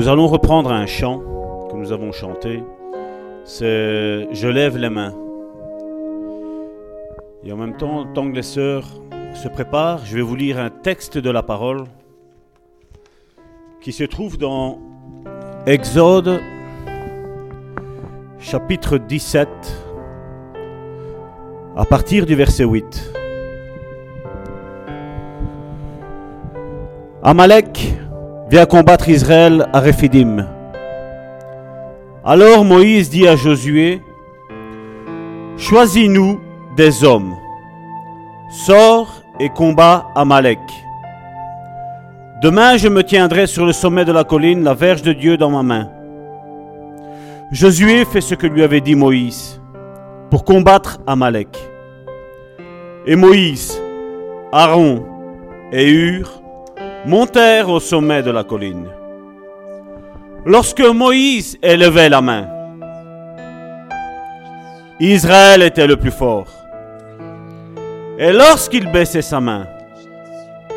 Nous allons reprendre un chant que nous avons chanté. C'est Je lève les mains. Et en même temps, tant que les sœurs se préparent, je vais vous lire un texte de la parole qui se trouve dans Exode chapitre 17 à partir du verset 8. Amalek vient combattre Israël à Réphidim. Alors Moïse dit à Josué, Choisis-nous des hommes, sors et combat Amalek. Demain je me tiendrai sur le sommet de la colline, la verge de Dieu dans ma main. Josué fait ce que lui avait dit Moïse pour combattre Amalek. Et Moïse, Aaron et Hur montèrent au sommet de la colline. Lorsque Moïse élevait la main, Israël était le plus fort. Et lorsqu'il baissait sa main,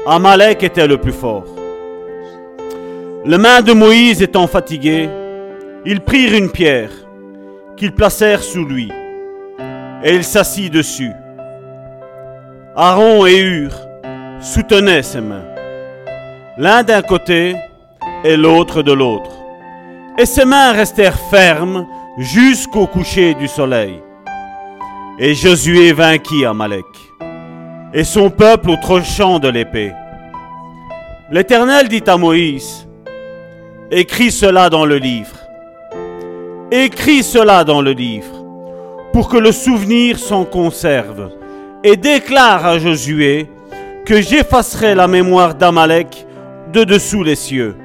Amalek était le plus fort. Les mains de Moïse étant fatiguées, ils prirent une pierre qu'ils placèrent sous lui, et il s'assit dessus. Aaron et Hur soutenaient ses mains l'un d'un côté et l'autre de l'autre. Et ses mains restèrent fermes jusqu'au coucher du soleil. Et Josué vainquit Amalek, et son peuple au tranchant de l'épée. L'Éternel dit à Moïse, Écris cela dans le livre. Écris cela dans le livre, pour que le souvenir s'en conserve, et déclare à Josué que j'effacerai la mémoire d'Amalek de dessous les cieux.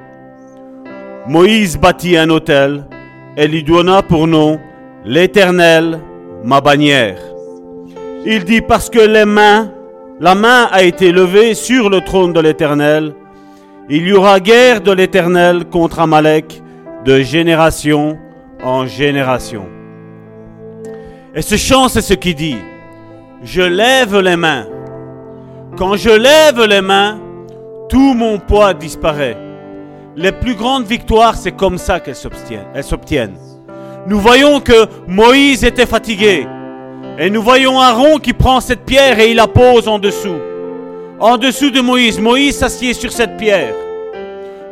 Moïse bâtit un autel et lui donna pour nom l'Éternel, ma bannière. Il dit parce que les mains, la main a été levée sur le trône de l'Éternel, il y aura guerre de l'Éternel contre Amalek de génération en génération. Et ce chant, c'est ce qui dit, je lève les mains. Quand je lève les mains, tout mon poids disparaît. Les plus grandes victoires, c'est comme ça qu'elles s'obtiennent. Nous voyons que Moïse était fatigué. Et nous voyons Aaron qui prend cette pierre et il la pose en dessous. En dessous de Moïse. Moïse s'assied sur cette pierre.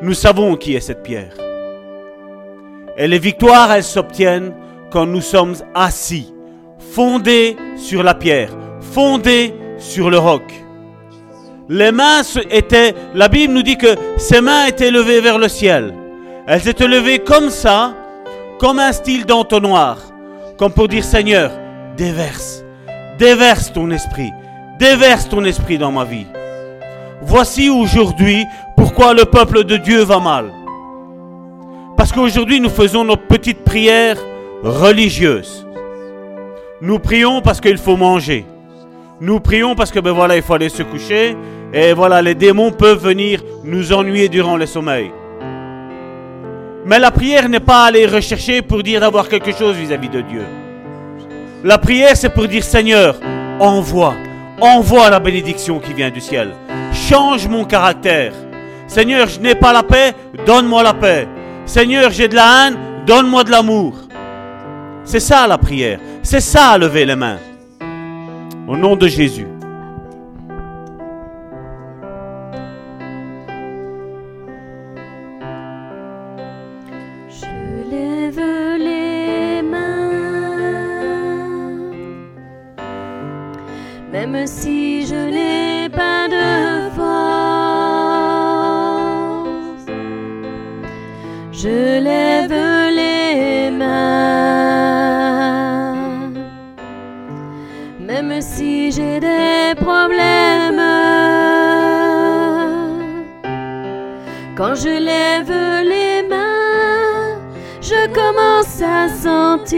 Nous savons qui est cette pierre. Et les victoires, elles s'obtiennent quand nous sommes assis, fondés sur la pierre, fondés sur le roc. Les mains étaient, la Bible nous dit que ses mains étaient levées vers le ciel. Elles étaient levées comme ça, comme un style d'entonnoir, comme pour dire Seigneur, déverse, déverse ton esprit, déverse ton esprit dans ma vie. Voici aujourd'hui pourquoi le peuple de Dieu va mal. Parce qu'aujourd'hui nous faisons nos petites prières religieuses. Nous prions parce qu'il faut manger. Nous prions parce que ben voilà, il faut aller se coucher. Et voilà, les démons peuvent venir nous ennuyer durant le sommeil. Mais la prière n'est pas aller rechercher pour dire d'avoir quelque chose vis-à-vis de Dieu. La prière, c'est pour dire Seigneur, envoie, envoie la bénédiction qui vient du ciel. Change mon caractère. Seigneur, je n'ai pas la paix, donne-moi la paix. Seigneur, j'ai de la haine, donne-moi de l'amour. C'est ça la prière. C'est ça lever les mains. Au nom de Jésus. Je j'ai des problèmes. Quand je lève les mains, je commence à sentir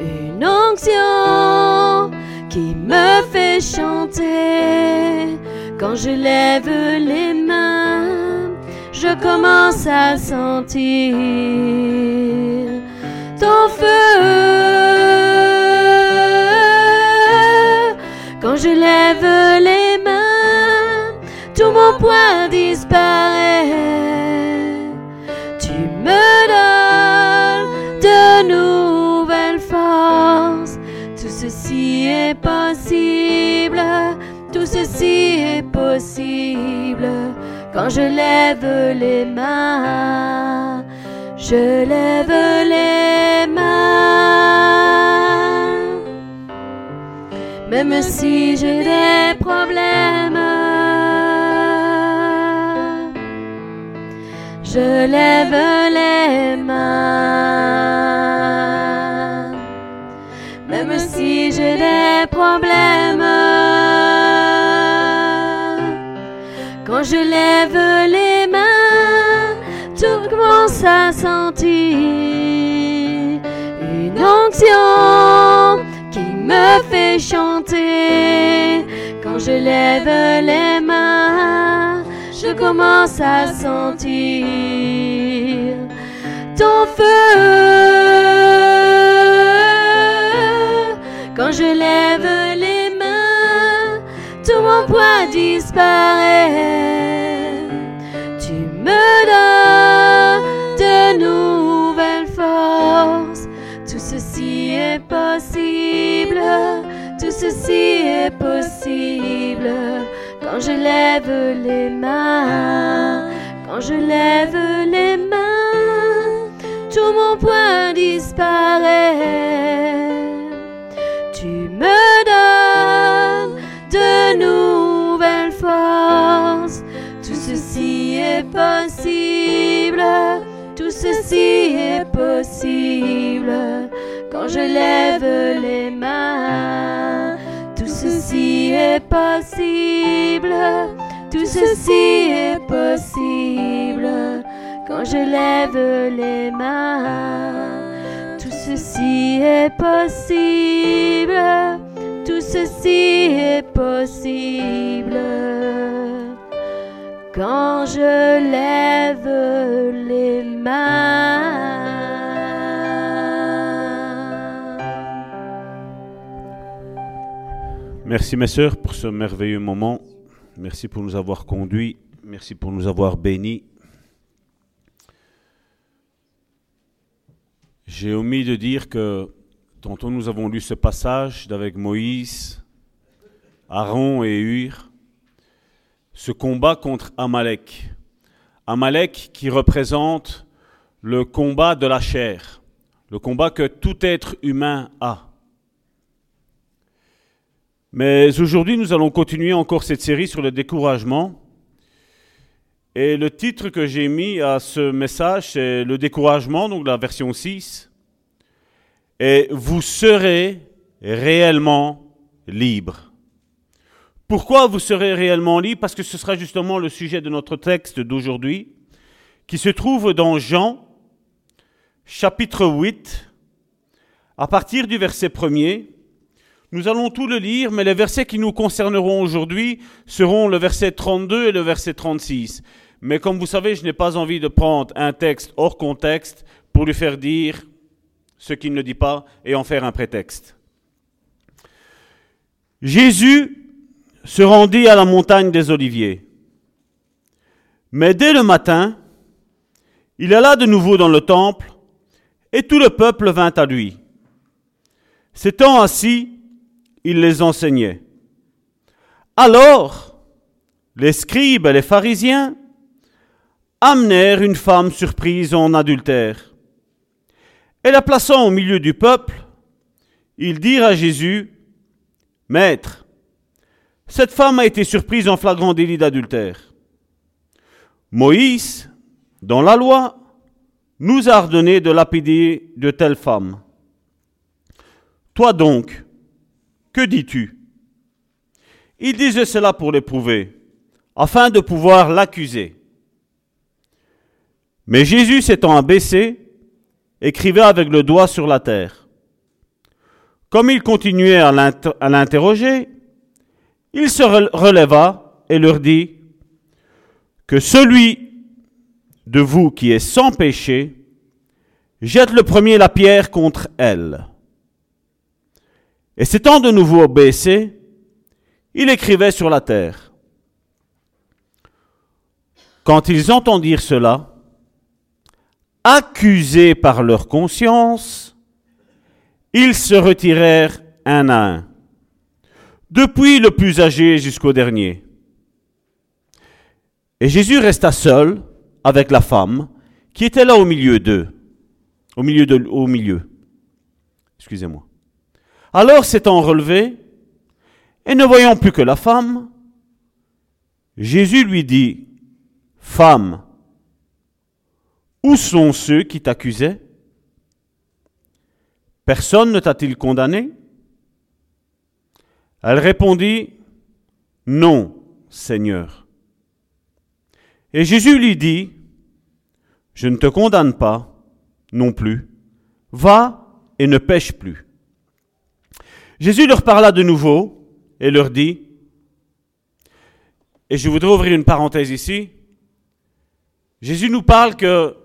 une onction qui me fait chanter. Quand je lève les mains, je commence à sentir ton feu. je lève les mains, tout mon poids disparaît. Tu me donnes de nouvelles forces. Tout ceci est possible, tout ceci est possible. Quand je lève les mains, je lève les mains. Même si j'ai des problèmes, je lève les mains. Même si j'ai des problèmes, quand je lève les mains, tout commence à sentir une onction me fait chanter. Quand je lève les mains, je commence à sentir ton feu. Quand je lève les mains, tout mon poids disparaît. Tu me donnes de nouvelles forces. Tout ceci est Tout ceci est possible. Quand je lève les mains, quand je lève les mains, tout mon poids disparaît. Tu me donnes de nouvelles forces. Tout ceci est possible. Tout ceci est possible. Quand je lève les mains, tout ceci est possible. Tout ceci est possible. Quand je lève les mains, tout ceci est possible. Tout ceci est possible. Quand je lève Merci mes sœurs pour ce merveilleux moment. Merci pour nous avoir conduits. Merci pour nous avoir bénis. J'ai omis de dire que tantôt nous avons lu ce passage d'avec Moïse, Aaron et Hur, ce combat contre Amalek. Amalek qui représente le combat de la chair, le combat que tout être humain a. Mais aujourd'hui, nous allons continuer encore cette série sur le découragement. Et le titre que j'ai mis à ce message, c'est le découragement, donc la version 6. Et vous serez réellement libre. Pourquoi vous serez réellement libre? Parce que ce sera justement le sujet de notre texte d'aujourd'hui, qui se trouve dans Jean, chapitre 8, à partir du verset 1er. Nous allons tout le lire, mais les versets qui nous concerneront aujourd'hui seront le verset 32 et le verset 36. Mais comme vous savez, je n'ai pas envie de prendre un texte hors contexte pour lui faire dire ce qu'il ne dit pas et en faire un prétexte. Jésus se rendit à la montagne des Oliviers. Mais dès le matin, il alla de nouveau dans le temple et tout le peuple vint à lui. S'étant assis, il les enseignait. Alors, les scribes et les pharisiens amenèrent une femme surprise en adultère. Et la plaçant au milieu du peuple, ils dirent à Jésus, Maître, cette femme a été surprise en flagrant délit d'adultère. Moïse, dans la loi, nous a ordonné de lapider de telles femmes. Toi donc, que dis-tu? Il disait cela pour l'éprouver, afin de pouvoir l'accuser. Mais Jésus s'étant abaissé, écrivait avec le doigt sur la terre. Comme il continuait à l'interroger, il se releva et leur dit, que celui de vous qui est sans péché jette le premier la pierre contre elle. Et s'étant de nouveau baissé, il écrivait sur la terre. Quand ils entendirent cela, accusés par leur conscience, ils se retirèrent un à un, depuis le plus âgé jusqu'au dernier. Et Jésus resta seul avec la femme qui était là au milieu d'eux, au milieu de, au milieu. Excusez-moi. Alors s'étant relevé, et ne voyant plus que la femme, Jésus lui dit, Femme, où sont ceux qui t'accusaient? Personne ne t'a-t-il condamné? Elle répondit, Non, Seigneur. Et Jésus lui dit, Je ne te condamne pas non plus. Va et ne pêche plus. Jésus leur parla de nouveau et leur dit, et je voudrais ouvrir une parenthèse ici, Jésus nous parle que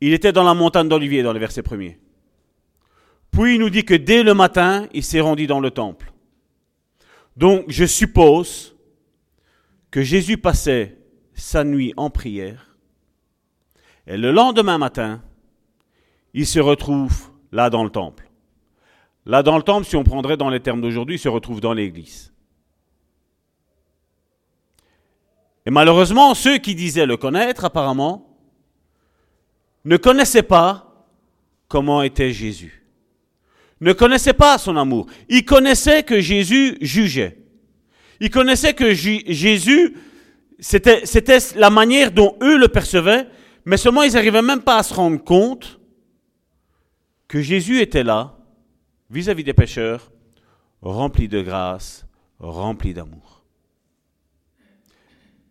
il était dans la montagne d'Olivier dans le verset premier. Puis il nous dit que dès le matin, il s'est rendu dans le temple. Donc je suppose que Jésus passait sa nuit en prière et le lendemain matin, il se retrouve là dans le temple. Là dans le temple, si on prendrait dans les termes d'aujourd'hui, se retrouve dans l'église. Et malheureusement, ceux qui disaient le connaître, apparemment, ne connaissaient pas comment était Jésus. Ne connaissaient pas son amour. Ils connaissaient que Jésus jugeait. Ils connaissaient que Jésus, c'était la manière dont eux le percevaient, mais seulement ils n'arrivaient même pas à se rendre compte que Jésus était là, vis-à-vis des pécheurs, rempli de grâce, rempli d'amour.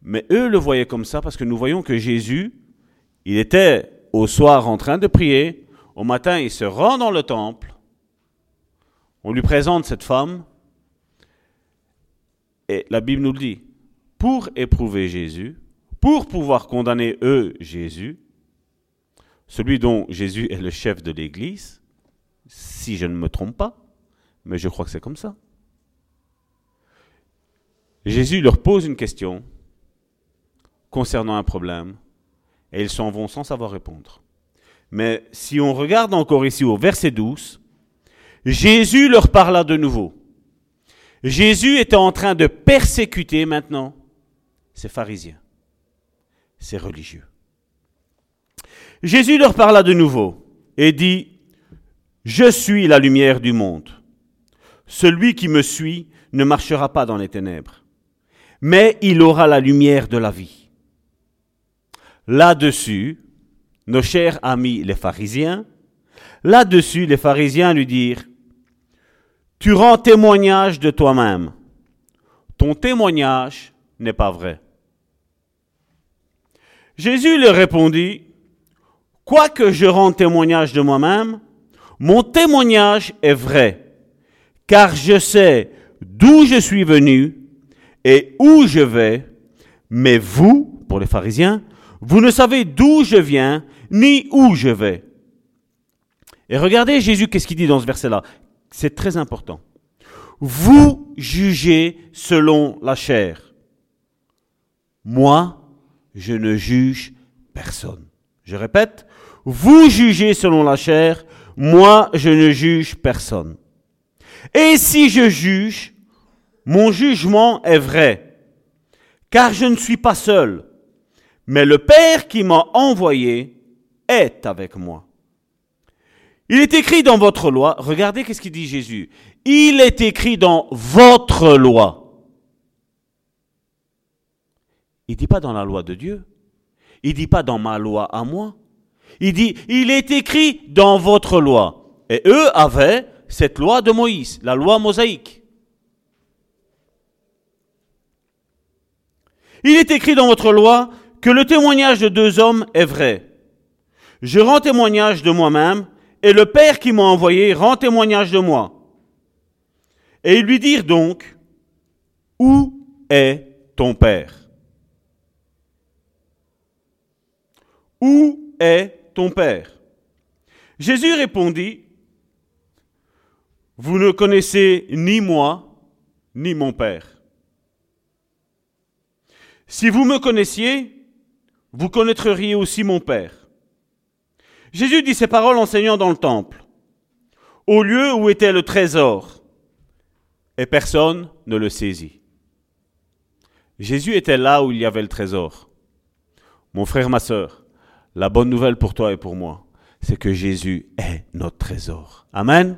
Mais eux le voyaient comme ça parce que nous voyons que Jésus, il était au soir en train de prier, au matin il se rend dans le temple, on lui présente cette femme, et la Bible nous le dit, pour éprouver Jésus, pour pouvoir condamner eux Jésus, celui dont Jésus est le chef de l'Église, si je ne me trompe pas, mais je crois que c'est comme ça. Jésus leur pose une question concernant un problème, et ils s'en vont sans savoir répondre. Mais si on regarde encore ici au verset 12, Jésus leur parla de nouveau. Jésus était en train de persécuter maintenant ces pharisiens, ces religieux. Jésus leur parla de nouveau et dit, Je suis la lumière du monde. Celui qui me suit ne marchera pas dans les ténèbres, mais il aura la lumière de la vie. Là-dessus, nos chers amis les pharisiens, là-dessus les pharisiens lui dirent, Tu rends témoignage de toi-même. Ton témoignage n'est pas vrai. Jésus leur répondit, Quoique je rende témoignage de moi-même, mon témoignage est vrai, car je sais d'où je suis venu et où je vais, mais vous, pour les pharisiens, vous ne savez d'où je viens ni où je vais. Et regardez Jésus, qu'est-ce qu'il dit dans ce verset-là? C'est très important. Vous jugez selon la chair. Moi, je ne juge personne. Je répète, vous jugez selon la chair, moi je ne juge personne. Et si je juge, mon jugement est vrai, car je ne suis pas seul, mais le Père qui m'a envoyé est avec moi. Il est écrit dans votre loi, regardez qu'est-ce qu'il dit Jésus, il est écrit dans votre loi. Il ne dit pas dans la loi de Dieu, il ne dit pas dans ma loi à moi, il dit, il est écrit dans votre loi. Et eux avaient cette loi de Moïse, la loi mosaïque. Il est écrit dans votre loi que le témoignage de deux hommes est vrai. Je rends témoignage de moi-même, et le Père qui m'a envoyé rend témoignage de moi. Et ils lui dirent donc, Où est ton Père? Où est ton Père Jésus répondit, Vous ne connaissez ni moi, ni mon Père. Si vous me connaissiez, vous connaîtriez aussi mon Père. Jésus dit ces paroles enseignant dans le temple. au lieu où était le trésor, et personne ne le saisit. Jésus était là où il y avait le trésor. Mon frère, ma sœur, la bonne nouvelle pour toi et pour moi, c'est que Jésus est notre trésor. Amen.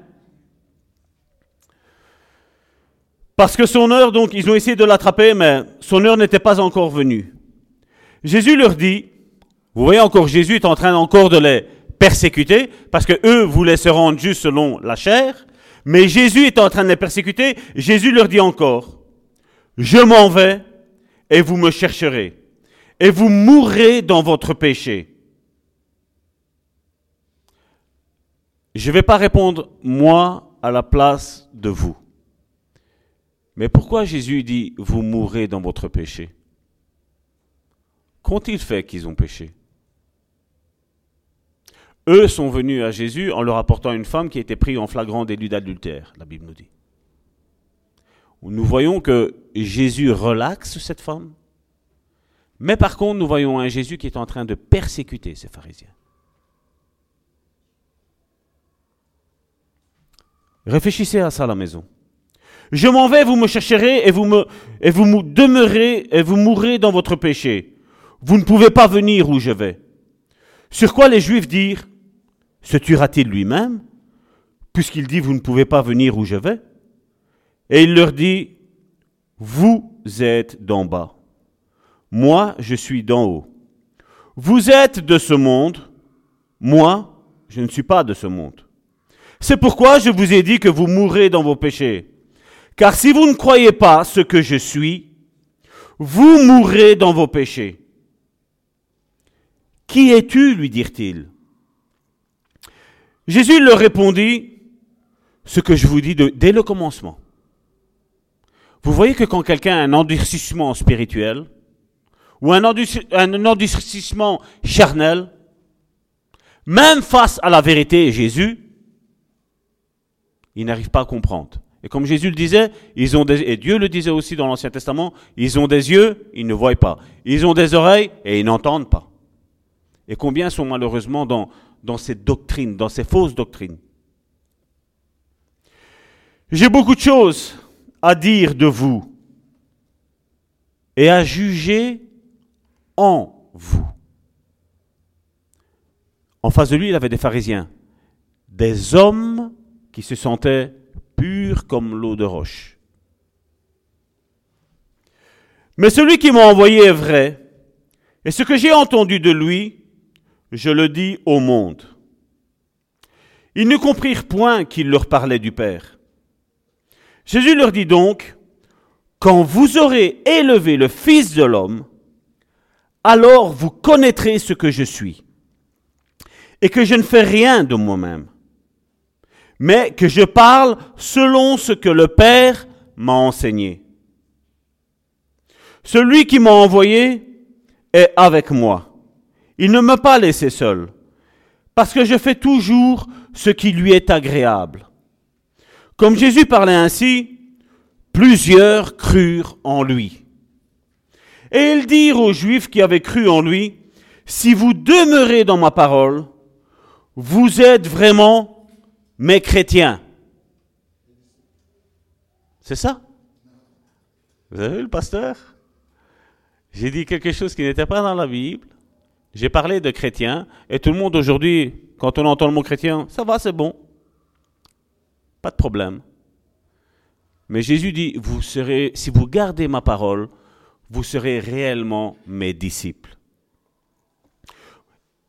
Parce que son heure, donc, ils ont essayé de l'attraper, mais son heure n'était pas encore venue. Jésus leur dit, vous voyez encore, Jésus est en train encore de les persécuter, parce que eux voulaient se rendre juste selon la chair, mais Jésus est en train de les persécuter. Jésus leur dit encore, je m'en vais et vous me chercherez, et vous mourrez dans votre péché. Je ne vais pas répondre moi à la place de vous. Mais pourquoi Jésus dit vous mourrez dans votre péché? Qu'ont-ils fait qu'ils ont péché? Eux sont venus à Jésus en leur apportant une femme qui était prise en flagrant délit d'adultère, la Bible nous dit. Nous voyons que Jésus relaxe cette femme, mais par contre nous voyons un Jésus qui est en train de persécuter ces pharisiens. Réfléchissez à ça à la maison. Je m'en vais, vous me chercherez et vous me, et vous me demeurez et vous mourrez dans votre péché. Vous ne pouvez pas venir où je vais. Sur quoi les Juifs dirent Se tuera-t-il lui-même Puisqu'il dit Vous ne pouvez pas venir où je vais? Et il leur dit Vous êtes d'en bas. Moi, je suis d'en haut. Vous êtes de ce monde. Moi, je ne suis pas de ce monde. C'est pourquoi je vous ai dit que vous mourrez dans vos péchés. Car si vous ne croyez pas ce que je suis, vous mourrez dans vos péchés. Qui es-tu lui dirent-ils. Jésus leur répondit, ce que je vous dis dès le commencement. Vous voyez que quand quelqu'un a un endurcissement spirituel, ou un, endurcissement charnel, même face à la vérité Jésus, il n'arrive pas à comprendre. Et comme Jésus le disait, ils et Dieu le disait aussi dans l'Ancien Testament, ils ont des yeux, ils ne voient pas. Ils ont des oreilles et ils n'entendent pas. Et combien sont malheureusement dans ces doctrines, dans ces fausses doctrines? J'ai beaucoup de choses à dire de vous et à juger en vous. En face de lui, il avait des pharisiens, des hommes qui se sentaient purs comme l'eau de roche. Mais celui qui m'a envoyé est vrai, et ce que j'ai entendu de lui, je le dis au monde. Ils ne comprirent point qu'il leur parlait du Père. Jésus leur dit donc, quand vous aurez élevé le Fils de l'homme, alors vous connaîtrez ce que je suis, et que je ne fais rien de moi-même, mais que je parle selon ce que le Père m'a enseigné. Celui qui m'a envoyé est avec moi. Il ne m'a pas laissé seul, parce que je fais toujours ce qui lui est agréable. Comme Jésus parlait ainsi, plusieurs crurent en lui. Et ils dirent aux Juifs qui avaient cru en lui, si vous demeurez dans ma parole, vous êtes vraiment mes chrétiens. C'est ça? Vous avez vu le pasteur? J'ai dit quelque chose qui n'était pas dans la Bible. J'ai parlé de chrétiens et tout le monde aujourd'hui, quand on entend le mot chrétien, ça va, c'est bon. Pas de problème. Mais Jésus dit, vous serez, si vous gardez ma parole, vous serez réellement mes disciples.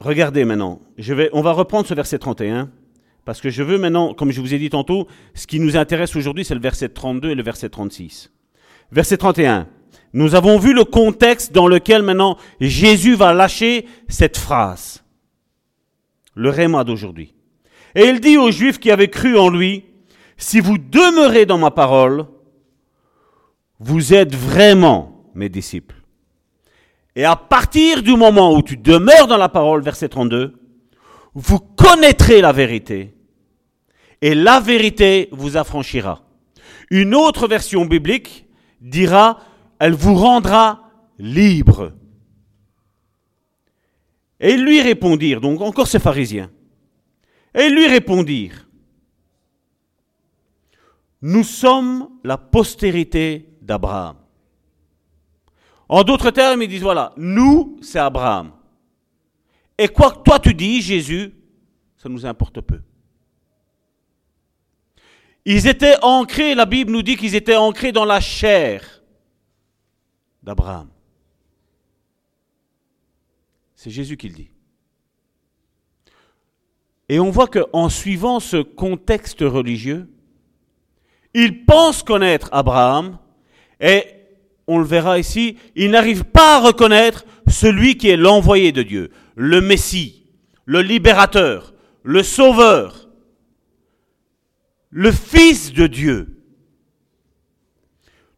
Regardez maintenant, je vais, on va reprendre ce verset 31, parce que je veux maintenant, comme je vous ai dit tantôt, ce qui nous intéresse aujourd'hui, c'est le verset 32 et le verset 36. Verset 31. Nous avons vu le contexte dans lequel maintenant Jésus va lâcher cette phrase. Le réma d'aujourd'hui. Et il dit aux Juifs qui avaient cru en lui, si vous demeurez dans ma parole, vous êtes vraiment mes disciples. Et à partir du moment où tu demeures dans la parole, verset 32, vous connaîtrez la vérité. Et la vérité vous affranchira. Une autre version biblique dira, elle vous rendra libre. Et ils lui répondirent, donc encore ces pharisiens, et ils lui répondirent, Nous sommes la postérité d'Abraham. En d'autres termes, ils disent, voilà, nous, c'est Abraham. Et quoi que toi tu dis, Jésus, ça nous importe peu. Ils étaient ancrés, la Bible nous dit qu'ils étaient ancrés dans la chair d'Abraham. C'est Jésus qui le dit. Et on voit qu'en suivant ce contexte religieux, ils pensent connaître Abraham et, on le verra ici, ils n'arrivent pas à reconnaître celui qui est l'envoyé de Dieu, le Messie, le libérateur, le sauveur, le Fils de Dieu.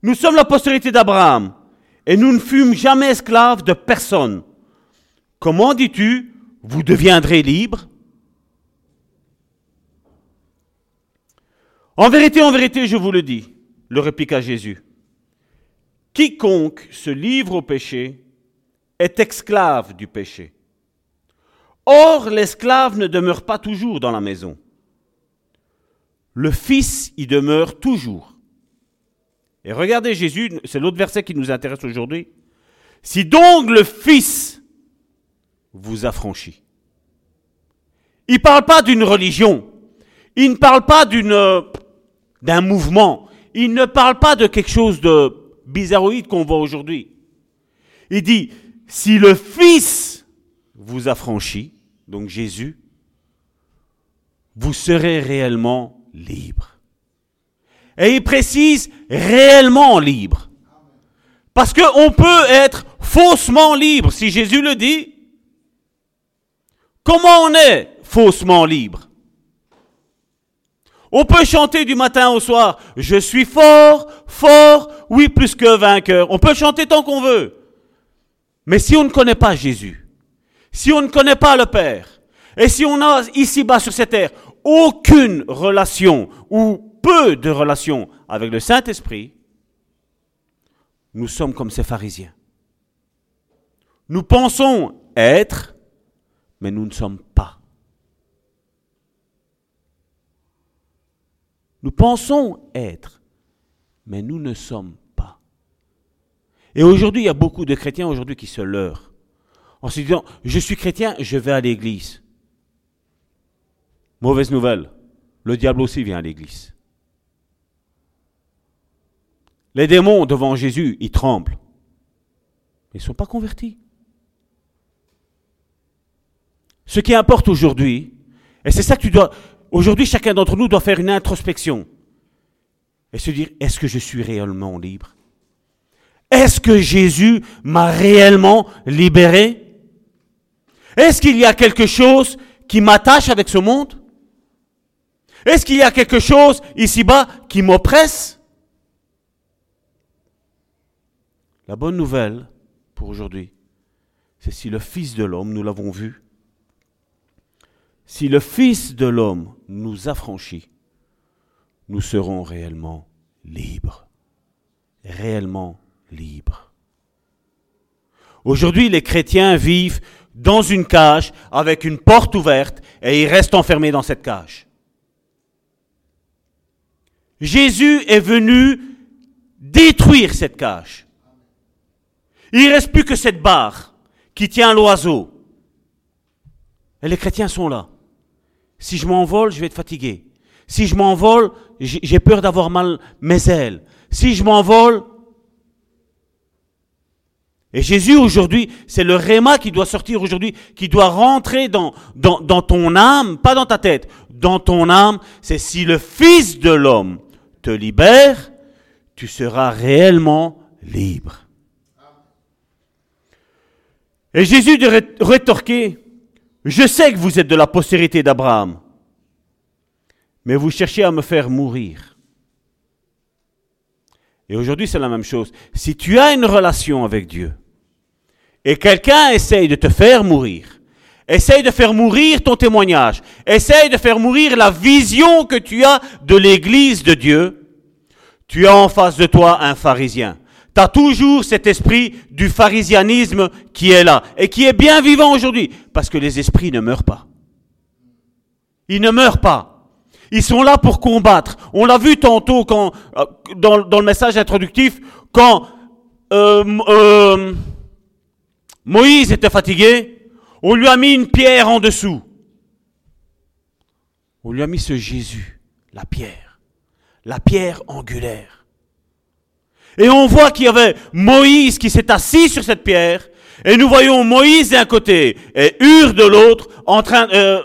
Nous sommes la postérité d'Abraham et nous ne fûmes jamais esclaves de personne. Comment dis-tu, vous deviendrez libres? En vérité, en vérité, je vous le dis, le répliqua Jésus. Quiconque se livre au péché est esclave du péché. Or, l'esclave ne demeure pas toujours dans la maison. Le Fils y demeure toujours. Et regardez Jésus, c'est l'autre verset qui nous intéresse aujourd'hui. Si donc le Fils vous affranchit. Il ne parle pas d'une religion. Il ne parle pas d'un mouvement. Il ne parle pas de quelque chose de bizarroïde qu'on voit aujourd'hui. Il dit, si le Fils vous affranchit, donc Jésus, vous serez réellement libre. Et il précise réellement libre. Parce qu'on peut être faussement libre. Si Jésus le dit, comment on est faussement libre? On peut chanter du matin au soir, je suis fort, fort, oui, plus que vainqueur. On peut chanter tant qu'on veut. Mais si on ne connaît pas Jésus, si on ne connaît pas le Père, et si on a ici-bas sur cette terre aucune relation ou peu de relation avec le Saint-Esprit, nous sommes comme ces pharisiens. Nous pensons être, mais nous ne sommes pas. Nous pensons être, mais nous ne sommes pas. Et aujourd'hui, il y a beaucoup de chrétiens aujourd'hui qui se leurrent en se disant, je suis chrétien, je vais à l'église. Mauvaise nouvelle, le diable aussi vient à l'église. Les démons devant Jésus, ils tremblent. Ils ne sont pas convertis. Ce qui importe aujourd'hui, et c'est ça que tu dois, Aujourd'hui, chacun d'entre nous doit faire une introspection et se dire, est-ce que je suis réellement libre? Est-ce que Jésus m'a réellement libéré? Est-ce qu'il y a quelque chose qui m'attache avec ce monde? Est-ce qu'il y a quelque chose ici-bas qui m'oppresse? La bonne nouvelle pour aujourd'hui, c'est si le Fils de l'homme, nous l'avons vu, si le Fils de l'homme nous affranchit, nous serons réellement libres. Réellement libres. Aujourd'hui, les chrétiens vivent dans une cage avec une porte ouverte et ils restent enfermés dans cette cage. Jésus est venu détruire cette cage. Il ne reste plus que cette barre qui tient l'oiseau. Et les chrétiens sont là. Si je m'envole, je vais être fatigué. Si je m'envole, j'ai peur d'avoir mal mes ailes. Si je m'envole, et Jésus aujourd'hui, c'est le réma qui doit sortir aujourd'hui, qui doit rentrer dans, dans, dans, ton âme, pas dans ta tête, dans ton âme, c'est si le Fils de l'homme te tu seras réellement libre. Et Jésus de rétorquer, je sais que vous êtes de la postérité d'Abraham, mais vous cherchez à me faire mourir. Et aujourd'hui, c'est la même chose. Si tu as une relation avec Dieu et quelqu'un essaye de te faire mourir, essaye de faire mourir ton témoignage, essaye de faire mourir la vision que tu as de l'Église de Dieu, tu as en face de toi un pharisien tu as toujours cet esprit du pharisianisme qui est là et qui est bien vivant aujourd'hui parce que les esprits ne meurent pas. Ils ne meurent pas. Ils sont là pour combattre. On l'a vu tantôt quand, euh, dans, dans le message introductif, quand euh, euh, Moïse était fatigué, on lui a mis une pierre en dessous. On lui a mis ce Jésus, la pierre, la pierre angulaire. Et on voit qu'il y avait Moïse qui s'est assis sur cette pierre, et nous voyons Moïse d'un côté et Hur de l'autre, en train, euh,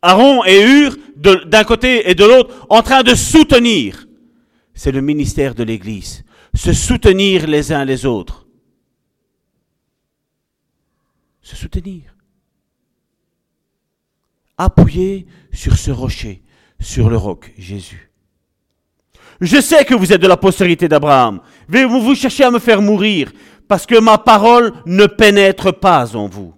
Aaron et Hur d'un côté et de l'autre, en train de soutenir. C'est le ministère de l'Église, se soutenir les uns les autres. Se soutenir. Appuyez sur ce rocher, sur le roc, Jésus. Je sais que vous êtes de la postérité d'Abraham. Mais vous, vous cherchez à me faire mourir parce que ma parole ne pénètre pas en vous.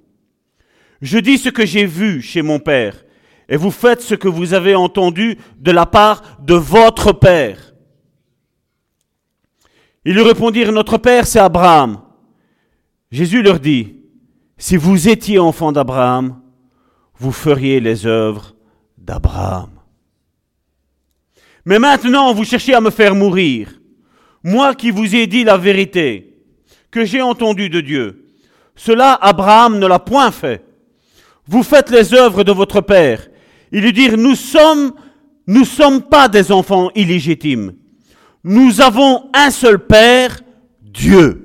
Je dis ce que j'ai vu chez mon Père et vous faites ce que vous avez entendu de la part de votre Père. Ils lui répondirent, Notre Père, c'est Abraham. Jésus leur dit, Si vous étiez enfant d'Abraham, vous feriez les œuvres d'Abraham. Mais maintenant, vous cherchez à me faire mourir. Moi qui vous ai dit la vérité, que j'ai entendue de Dieu. Cela, Abraham ne l'a point fait. Vous faites les œuvres de votre père. Ils lui dirent, nous sommes, nous sommes pas des enfants illégitimes. Nous avons un seul père, Dieu.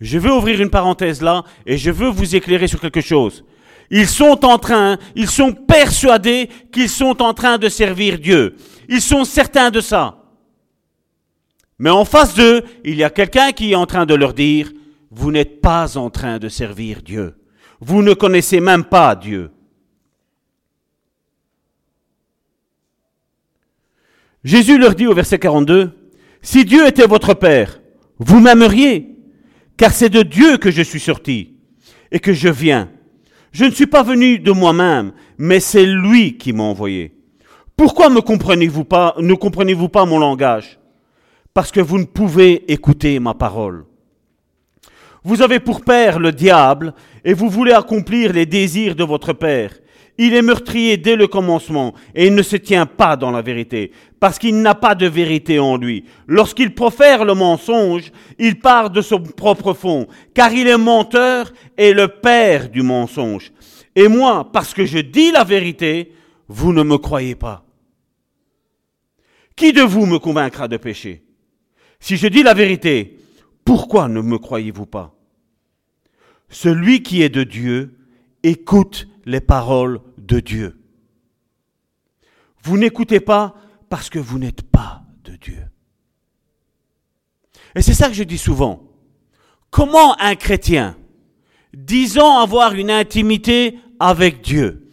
Je veux ouvrir une parenthèse là et je veux vous éclairer sur quelque chose. Ils sont en train, ils sont persuadés qu'ils sont en train de servir Dieu. Ils sont certains de ça. Mais en face d'eux, il y a quelqu'un qui est en train de leur dire, vous n'êtes pas en train de servir Dieu. Vous ne connaissez même pas Dieu. Jésus leur dit au verset 42, Si Dieu était votre Père, vous m'aimeriez, car c'est de Dieu que je suis sorti et que je viens. Je ne suis pas venu de moi-même, mais c'est lui qui m'a envoyé. Pourquoi ne comprenez-vous pas mon langage? Parce que vous ne pouvez écouter ma parole. Vous avez pour père le diable et vous voulez accomplir les désirs de votre père. Il est meurtrier dès le commencement et il ne se tient pas dans la vérité, parce qu'il n'a pas de vérité en lui. Lorsqu'il profère le mensonge, il part de son propre fond, car il est menteur et le père du mensonge. Et moi, parce que je dis la vérité, vous ne me croyez pas. Qui de vous me convaincra de péché Si je dis la vérité, pourquoi ne me croyez-vous pas? Celui qui est de Dieu écoute les paroles de Dieu. Vous n'écoutez pas parce que vous n'êtes pas de Dieu. Et c'est ça que je dis souvent. Comment un chrétien, disant avoir une intimité avec Dieu,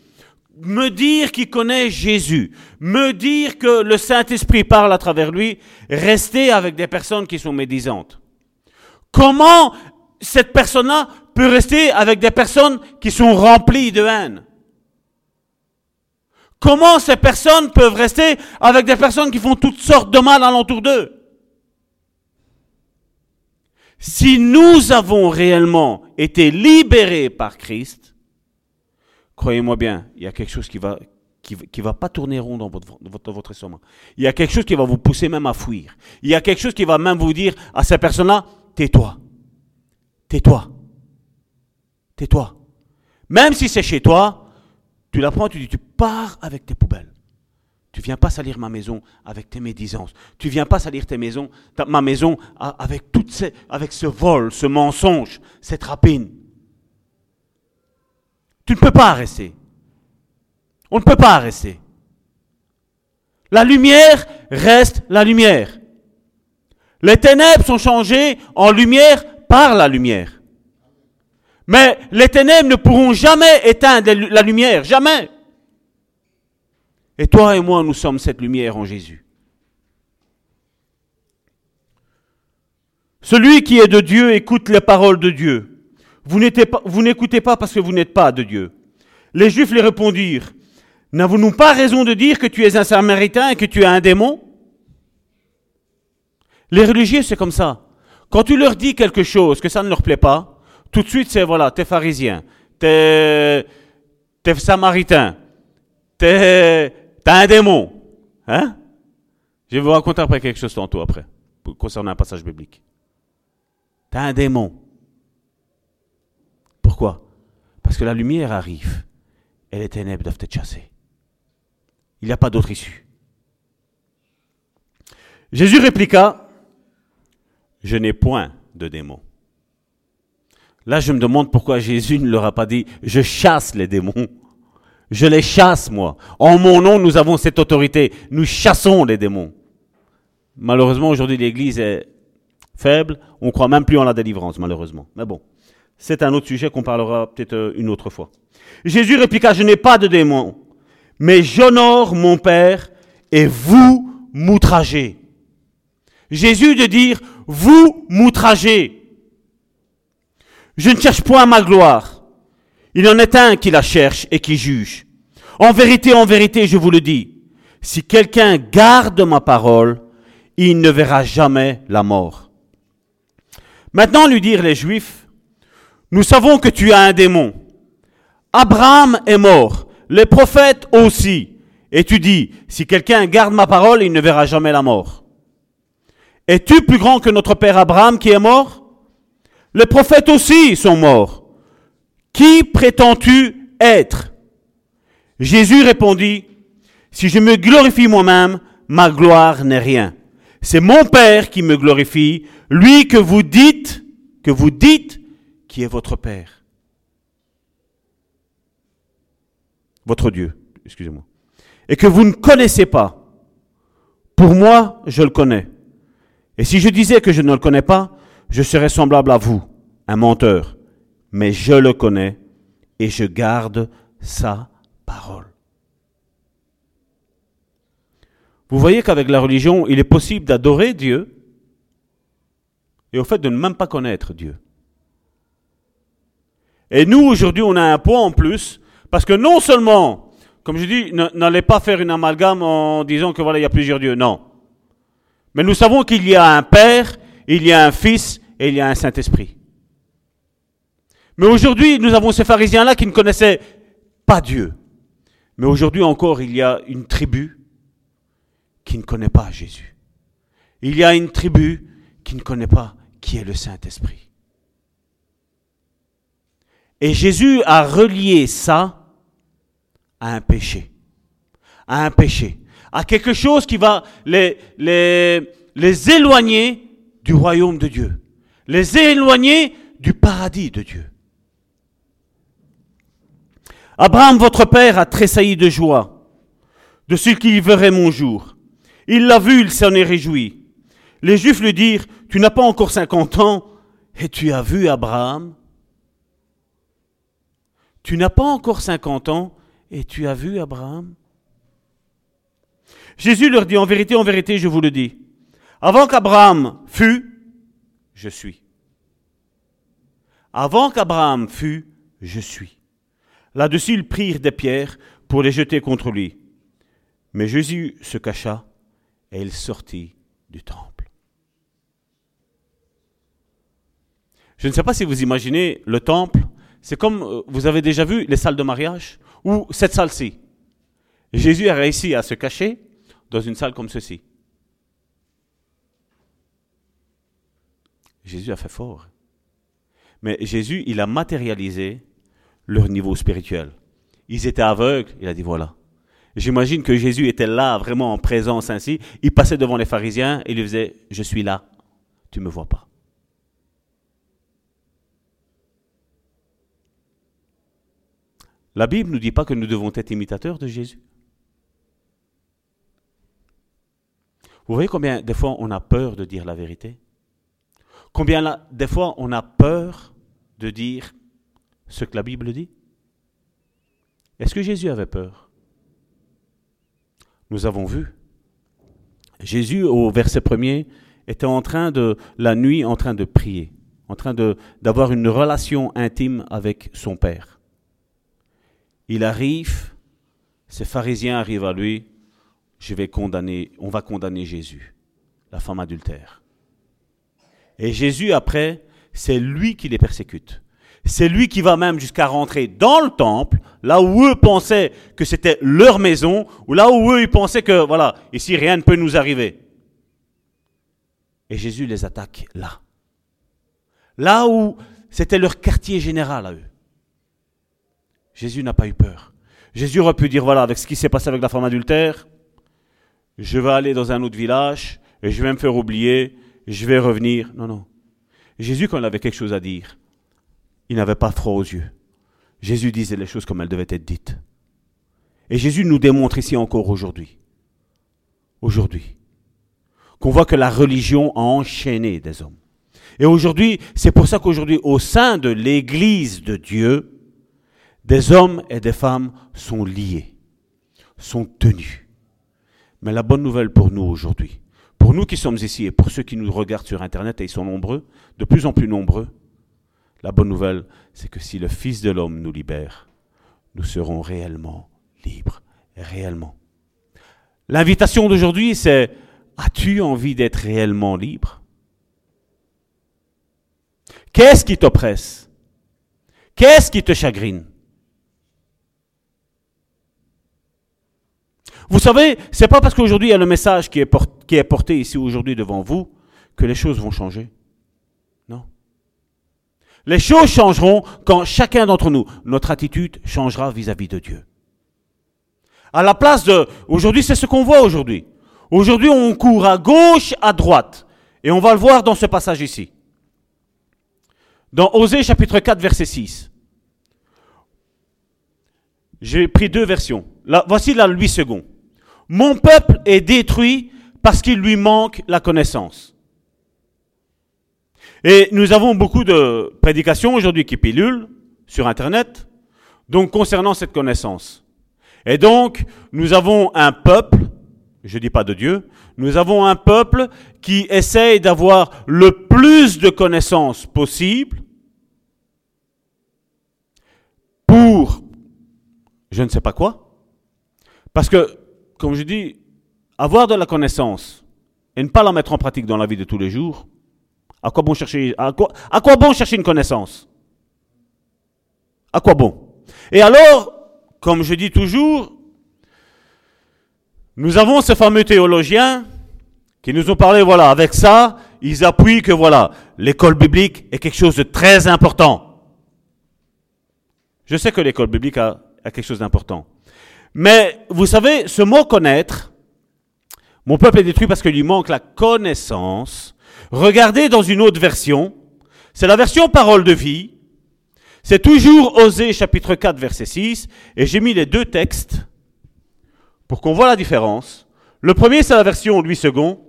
me dire qu'il connaît Jésus, me dire que le Saint-Esprit parle à travers lui, rester avec des personnes qui sont médisantes Comment cette personne-là peut rester avec des personnes qui sont remplies de haine Comment ces personnes peuvent rester avec des personnes qui font toutes sortes de mal alentour d'eux? Si nous avons réellement été libérés par Christ, croyez-moi bien, il y a quelque chose qui va qui, qui va pas tourner rond dans votre, votre, votre estomac. Il y a quelque chose qui va vous pousser même à fuir. Il y a quelque chose qui va même vous dire à ces personnes-là, tais-toi. Tais-toi. Tais-toi. Même si c'est chez toi, tu la prends, tu dis, tu pars avec tes poubelles. Tu viens pas salir ma maison avec tes médisances. Tu viens pas salir tes maisons, ma maison avec toutes ces, avec ce vol, ce mensonge, cette rapine. Tu ne peux pas rester. On ne peut pas rester. La lumière reste la lumière. Les ténèbres sont changées en lumière par la lumière. Mais les ténèbres ne pourront jamais éteindre la lumière, jamais. Et toi et moi, nous sommes cette lumière en Jésus. Celui qui est de Dieu écoute les paroles de Dieu. Vous n'écoutez pas parce que vous n'êtes pas de Dieu. Les Juifs lui répondirent, N'avons-nous pas raison de dire que tu es un Samaritain et que tu es un démon? Les religieux, c'est comme ça. Quand tu leur dis quelque chose que ça ne leur plaît pas, tout de suite, c'est voilà, t'es pharisien, t'es, t'es samaritain, t'es, un démon. Hein? Je vais vous raconter après quelque chose tantôt après, concernant un passage biblique. T'as un démon. Pourquoi? Parce que la lumière arrive et les ténèbres doivent être chassées. Il n'y a pas d'autre issue. Jésus répliqua, je n'ai point de démon. Là, je me demande pourquoi Jésus ne leur a pas dit, je chasse les démons. Je les chasse, moi. En mon nom, nous avons cette autorité. Nous chassons les démons. Malheureusement, aujourd'hui, l'Église est faible. On croit même plus en la délivrance, malheureusement. Mais bon, c'est un autre sujet qu'on parlera peut-être euh, une autre fois. Jésus répliqua, je n'ai pas de démons, mais j'honore mon Père et vous m'outragez. Jésus de dire, vous m'outragez. Je ne cherche point ma gloire. Il en est un qui la cherche et qui juge. En vérité, en vérité, je vous le dis, si quelqu'un garde ma parole, il ne verra jamais la mort. Maintenant, lui dirent les Juifs, nous savons que tu as un démon. Abraham est mort, les prophètes aussi. Et tu dis, si quelqu'un garde ma parole, il ne verra jamais la mort. Es-tu plus grand que notre père Abraham qui est mort? Les prophètes aussi sont morts. Qui prétends-tu être? Jésus répondit, si je me glorifie moi-même, ma gloire n'est rien. C'est mon Père qui me glorifie, lui que vous dites, que vous dites, qui est votre Père. Votre Dieu, excusez-moi. Et que vous ne connaissez pas. Pour moi, je le connais. Et si je disais que je ne le connais pas, je serais semblable à vous, un menteur. Mais je le connais et je garde sa parole. Vous voyez qu'avec la religion, il est possible d'adorer Dieu et au fait de ne même pas connaître Dieu. Et nous, aujourd'hui, on a un point en plus, parce que non seulement, comme je dis, n'allez pas faire une amalgame en disant que voilà, il y a plusieurs dieux, non. Mais nous savons qu'il y a un Père, il y a un Fils et il y a un Saint-Esprit. Mais aujourd'hui, nous avons ces pharisiens-là qui ne connaissaient pas Dieu. Mais aujourd'hui encore, il y a une tribu qui ne connaît pas Jésus. Il y a une tribu qui ne connaît pas qui est le Saint-Esprit. Et Jésus a relié ça à un péché. À un péché. À quelque chose qui va les, les, les éloigner du royaume de Dieu. Les éloigner du paradis de Dieu. Abraham, votre père, a tressailli de joie de ce qu'il verrait mon jour. Il l'a vu, il s'en est réjoui. Les Juifs lui dirent, tu n'as pas encore 50 ans et tu as vu Abraham Tu n'as pas encore 50 ans et tu as vu Abraham Jésus leur dit, en vérité, en vérité, je vous le dis, avant qu'Abraham fût, je suis. Avant qu'Abraham fût, je suis. Là-dessus, ils prirent des pierres pour les jeter contre lui. Mais Jésus se cacha et il sortit du temple. Je ne sais pas si vous imaginez le temple, c'est comme euh, vous avez déjà vu les salles de mariage ou cette salle-ci. Jésus a réussi à se cacher dans une salle comme ceci. Jésus a fait fort. Mais Jésus, il a matérialisé leur niveau spirituel. Ils étaient aveugles, il a dit voilà. J'imagine que Jésus était là, vraiment en présence ainsi. Il passait devant les pharisiens et lui faisait Je suis là, tu ne me vois pas. La Bible ne nous dit pas que nous devons être imitateurs de Jésus. Vous voyez combien des fois on a peur de dire la vérité? Combien là, des fois on a peur de dire ce que la Bible dit? Est-ce que Jésus avait peur? Nous avons vu. Jésus, au verset premier, était en train de, la nuit, en train de prier, en train d'avoir une relation intime avec son Père. Il arrive, ces pharisiens arrivent à lui, je vais condamner, on va condamner Jésus, la femme adultère. Et Jésus, après, c'est lui qui les persécute. C'est lui qui va même jusqu'à rentrer dans le temple, là où eux pensaient que c'était leur maison, ou là où eux pensaient que, voilà, ici rien ne peut nous arriver. Et Jésus les attaque là. Là où c'était leur quartier général à eux. Jésus n'a pas eu peur. Jésus aurait pu dire, voilà, avec ce qui s'est passé avec la femme adultère, je vais aller dans un autre village, et je vais me faire oublier, je vais revenir. Non, non. Jésus, quand il avait quelque chose à dire, il n'avait pas froid aux yeux. Jésus disait les choses comme elles devaient être dites. Et Jésus nous démontre ici encore aujourd'hui, aujourd'hui, qu'on voit que la religion a enchaîné des hommes. Et aujourd'hui, c'est pour ça qu'aujourd'hui, au sein de l'Église de Dieu, des hommes et des femmes sont liés, sont tenus. Mais la bonne nouvelle pour nous aujourd'hui, pour nous qui sommes ici et pour ceux qui nous regardent sur Internet, et ils sont nombreux, de plus en plus nombreux, la bonne nouvelle, c'est que si le Fils de l'homme nous libère, nous serons réellement libres, réellement. L'invitation d'aujourd'hui, c'est as-tu envie d'être réellement libre? Qu'est-ce qui t'oppresse? Qu'est-ce qui te chagrine? Vous savez, c'est pas parce qu'aujourd'hui il y a le message qui est, porté ici aujourd'hui devant vous que les choses vont changer. Non. Les choses changeront quand chacun d'entre nous, notre attitude changera vis-à-vis de Dieu. À la place de, aujourd'hui c'est ce qu'on voit aujourd'hui. Aujourd'hui on court à gauche, à droite. Et on va le voir dans ce passage ici. Dans Osée chapitre 4 verset 6. J'ai pris deux versions. voici la 8 secondes. Mon peuple est détruit parce qu'il lui manque la connaissance. Et nous avons beaucoup de prédications aujourd'hui qui pilulent sur Internet, donc concernant cette connaissance. Et donc, nous avons un peuple, je ne dis pas de Dieu, nous avons un peuple qui essaye d'avoir le plus de connaissances possible pour je ne sais pas quoi. Parce que comme je dis, avoir de la connaissance et ne pas la mettre en pratique dans la vie de tous les jours, à quoi bon chercher, à quoi, bon chercher une connaissance? À quoi bon? Et alors, comme je dis toujours, nous avons ces fameux théologiens qui nous ont parlé, voilà, avec ça, ils appuient que voilà, l'école biblique est quelque chose de très important. Je sais que l'école biblique a quelque chose d'important. Mais vous savez, ce mot connaître, mon peuple est détruit parce qu'il lui manque la connaissance. Regardez dans une autre version, c'est la version parole de vie. C'est toujours Osée chapitre 4 verset 6, et j'ai mis les deux textes pour qu'on voit la différence. Le premier, c'est la version 8 secondes.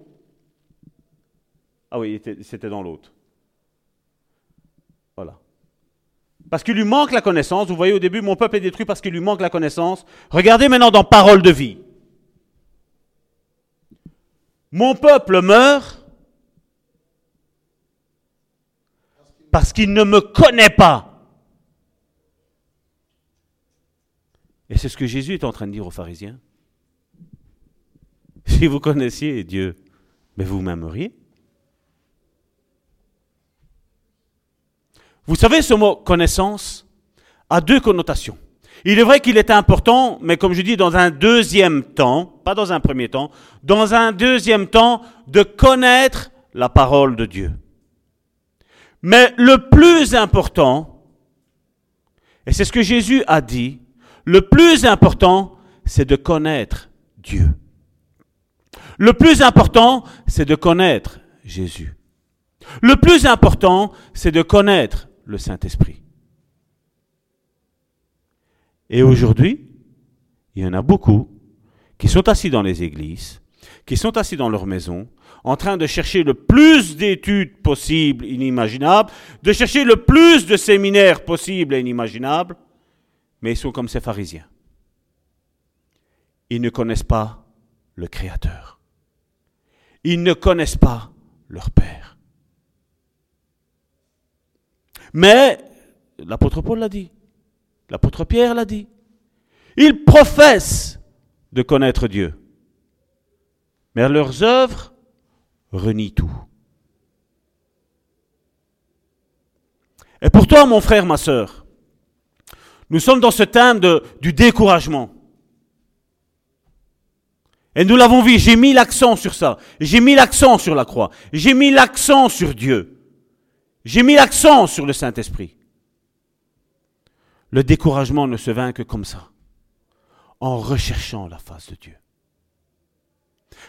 Ah oui, c'était dans l'autre. Voilà. Parce qu'il lui manque la connaissance. Vous voyez au début, mon peuple est détruit parce qu'il lui manque la connaissance. Regardez maintenant dans Parole de vie. Mon peuple meurt parce qu'il ne me connaît pas. Et c'est ce que Jésus est en train de dire aux pharisiens. Si vous connaissiez Dieu, mais vous m'aimeriez. Vous savez, ce mot connaissance a deux connotations. Il est vrai qu'il est important, mais comme je dis, dans un deuxième temps, pas dans un premier temps, dans un deuxième temps, de connaître la parole de Dieu. Mais le plus important, et c'est ce que Jésus a dit, le plus important, c'est de connaître Dieu. Le plus important, c'est de connaître Jésus. Le plus important, c'est de connaître le Saint-Esprit. Et aujourd'hui, il y en a beaucoup qui sont assis dans les églises, qui sont assis dans leur maison, en train de chercher le plus d'études possibles, inimaginables, de chercher le plus de séminaires possibles et inimaginables, mais ils sont comme ces pharisiens. Ils ne connaissent pas le Créateur. Ils ne connaissent pas leur Père. Mais l'apôtre Paul l'a dit, l'apôtre Pierre l'a dit. Ils professent de connaître Dieu. Mais leurs œuvres renient tout. Et pour toi, mon frère, ma sœur, nous sommes dans ce thème de, du découragement. Et nous l'avons vu, j'ai mis l'accent sur ça. J'ai mis l'accent sur la croix. J'ai mis l'accent sur Dieu. J'ai mis l'accent sur le Saint-Esprit. Le découragement ne se vainc que comme ça, en recherchant la face de Dieu.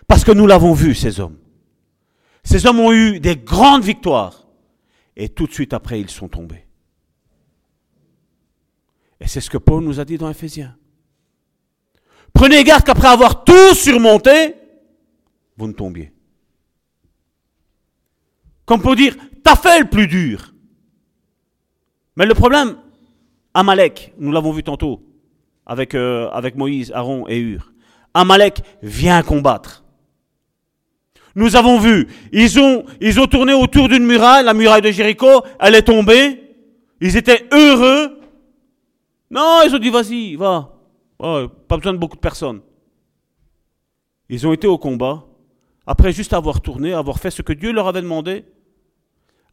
Parce que nous l'avons vu, ces hommes. Ces hommes ont eu des grandes victoires. Et tout de suite après, ils sont tombés. Et c'est ce que Paul nous a dit dans Éphésiens. Prenez garde qu'après avoir tout surmonté, vous ne tombiez. Comme pour dire, t'as fait le plus dur. Mais le problème, Amalek, nous l'avons vu tantôt, avec, euh, avec Moïse, Aaron et Hur. Amalek vient combattre. Nous avons vu, ils ont, ils ont tourné autour d'une muraille, la muraille de Jéricho, elle est tombée. Ils étaient heureux. Non, ils ont dit, vas-y, va. pas besoin de beaucoup de personnes. Ils ont été au combat. Après juste avoir tourné, avoir fait ce que Dieu leur avait demandé,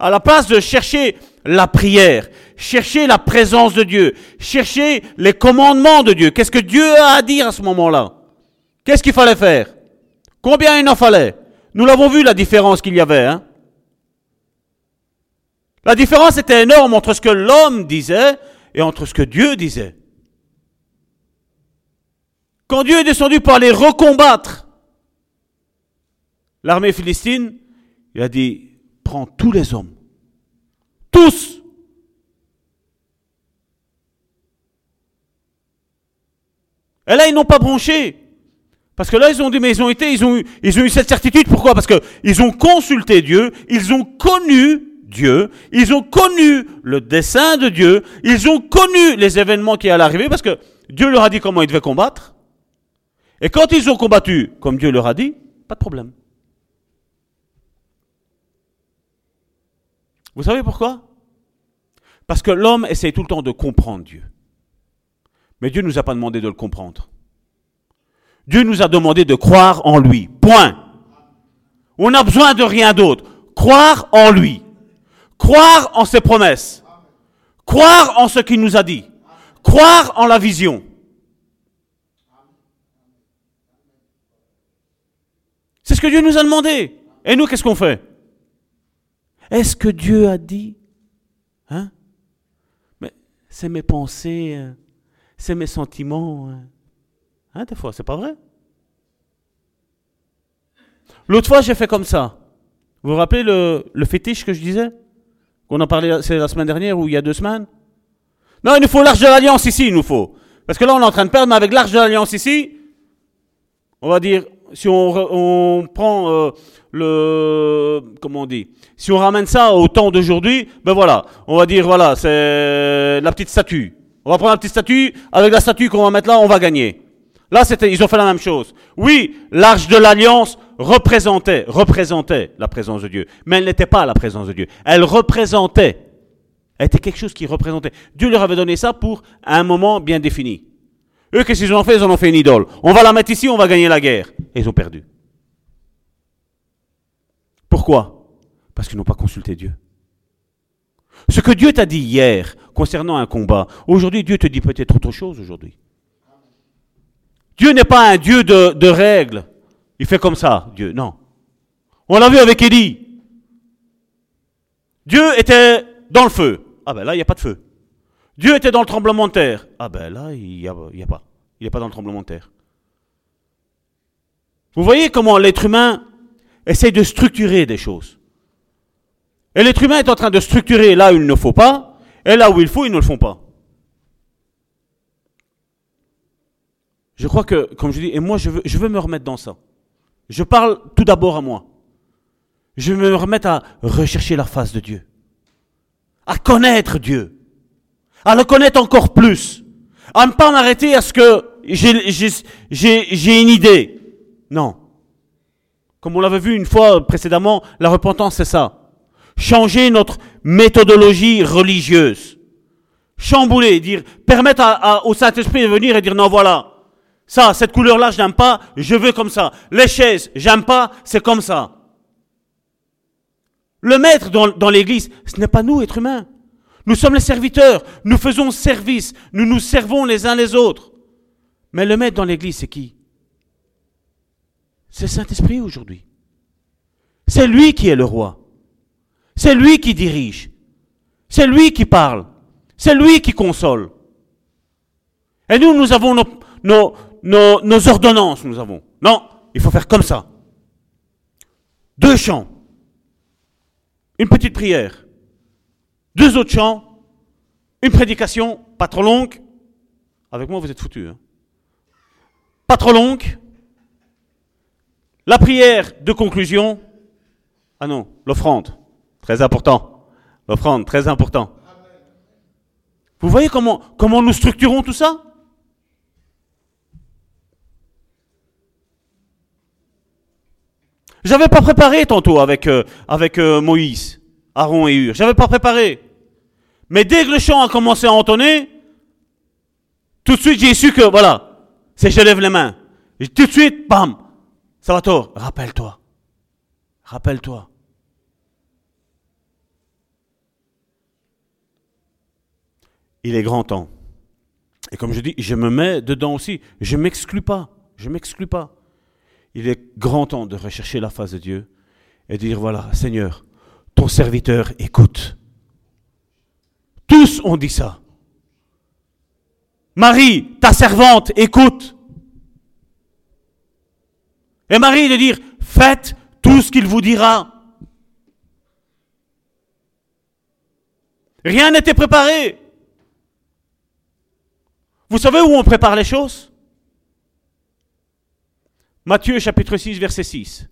à la place de chercher la prière, chercher la présence de Dieu, chercher les commandements de Dieu, qu'est-ce que Dieu a à dire à ce moment-là? Qu'est-ce qu'il fallait faire? Combien il en fallait? Nous l'avons vu, la différence qu'il y avait. Hein la différence était énorme entre ce que l'homme disait et entre ce que Dieu disait. Quand Dieu est descendu pour aller recombattre l'armée philistine, il a dit, tous les hommes. Tous. Et là, ils n'ont pas bronché. Parce que là, ils ont dit, mais ils ont été, ils ont eu, ils ont eu cette certitude. Pourquoi? Parce qu'ils ont consulté Dieu, ils ont connu Dieu, ils ont connu le dessein de Dieu, ils ont connu les événements qui allaient arriver, parce que Dieu leur a dit comment ils devaient combattre. Et quand ils ont combattu comme Dieu leur a dit, pas de problème. Vous savez pourquoi? Parce que l'homme essaie tout le temps de comprendre Dieu. Mais Dieu ne nous a pas demandé de le comprendre. Dieu nous a demandé de croire en lui. Point. On n'a besoin de rien d'autre. Croire en lui. Croire en ses promesses. Croire en ce qu'il nous a dit. Croire en la vision. C'est ce que Dieu nous a demandé. Et nous, qu'est-ce qu'on fait? Est-ce que Dieu a dit Hein? Mais c'est mes pensées, hein. c'est mes sentiments. Hein. Hein, des fois, c'est pas vrai. L'autre fois, j'ai fait comme ça. Vous vous rappelez le, fétiche que je disais? Qu'on en parlait, c'est la semaine dernière ou il y a deux semaines? Non, il nous faut l'arche de l'alliance ici, il nous faut. Parce que là, on est en train de perdre, mais avec l'arche de l'alliance ici, on va dire, si on, on prend euh, le, comment on dit, si on ramène ça au temps d'aujourd'hui, ben voilà, on va dire, voilà, c'est la petite statue. On va prendre la petite statue, avec la statue qu'on va mettre là, on va gagner. Là, c'était, ils ont fait la même chose. Oui, l'arche de l'alliance représentait, représentait la présence de Dieu. Mais elle n'était pas la présence de Dieu. Elle représentait. Elle était quelque chose qui représentait. Dieu leur avait donné ça pour un moment bien défini. Eux, qu'est-ce qu'ils ont fait? Ils en ont fait une idole. On va la mettre ici, on va gagner la guerre. Et ils ont perdu. Pourquoi? Parce qu'ils n'ont pas consulté Dieu. Ce que Dieu t'a dit hier concernant un combat, aujourd'hui Dieu te dit peut-être autre chose aujourd'hui. Dieu n'est pas un Dieu de, règles. Il fait comme ça, Dieu. Non. On l'a vu avec Élie. Dieu était dans le feu. Ah ben là, il n'y a pas de feu. Dieu était dans le tremblement de terre. Ah ben là, il n'y a, a, pas. Il n'est pas dans le tremblement de terre. Vous voyez comment l'être humain essaye de structurer des choses. Et l'être humain est en train de structurer là où il ne faut pas, et là où il faut, ils ne le font pas. Je crois que, comme je dis, et moi je veux, je veux me remettre dans ça. Je parle tout d'abord à moi. Je veux me remettre à rechercher la face de Dieu. À connaître Dieu. À le connaître encore plus. À ne pas m'arrêter à ce que j'ai une idée. Non. Comme on l'avait vu une fois précédemment, la repentance c'est ça. Changer notre méthodologie religieuse. Chambouler, dire, permettre au Saint-Esprit de venir et dire non voilà, ça, cette couleur-là, je n'aime pas, je veux comme ça. Les chaises, j'aime pas, c'est comme ça. Le maître dans, dans l'église, ce n'est pas nous, êtres humains. Nous sommes les serviteurs, nous faisons service, nous nous servons les uns les autres. Mais le maître dans l'église, c'est qui? C'est Saint-Esprit aujourd'hui. C'est lui qui est le roi. C'est lui qui dirige. C'est lui qui parle. C'est lui qui console. Et nous, nous avons nos, ordonnances, nous avons. Non, il faut faire comme ça. Deux chants. Une petite prière. Deux autres chants. Une prédication, pas trop longue. Avec moi, vous êtes foutus. Hein. Pas trop longue. La prière de conclusion. Ah non, l'offrande. Très important. L'offrande, très important. Vous voyez comment, comment nous structurons tout ça? J'avais pas préparé tantôt avec, euh, avec euh, Moïse, Aaron et Hur. J'avais pas préparé. Mais dès que le chant a commencé à entonner, tout de suite j'ai su que, voilà, c'est je lève les mains. Et tout de suite, bam, ça va tort. Rappelle-toi. Rappelle-toi. Il est grand temps. Et comme je dis, je me mets dedans aussi. Je m'exclus pas. Je m'exclus pas. Il est grand temps de rechercher la face de Dieu et de dire voilà, Seigneur, ton serviteur écoute. Tous ont dit ça. Marie, ta servante, écoute. Et Marie de dire faites tout ce qu'il vous dira. Rien n'était préparé. Vous savez où on prépare les choses? Matthieu chapitre 6, verset 6.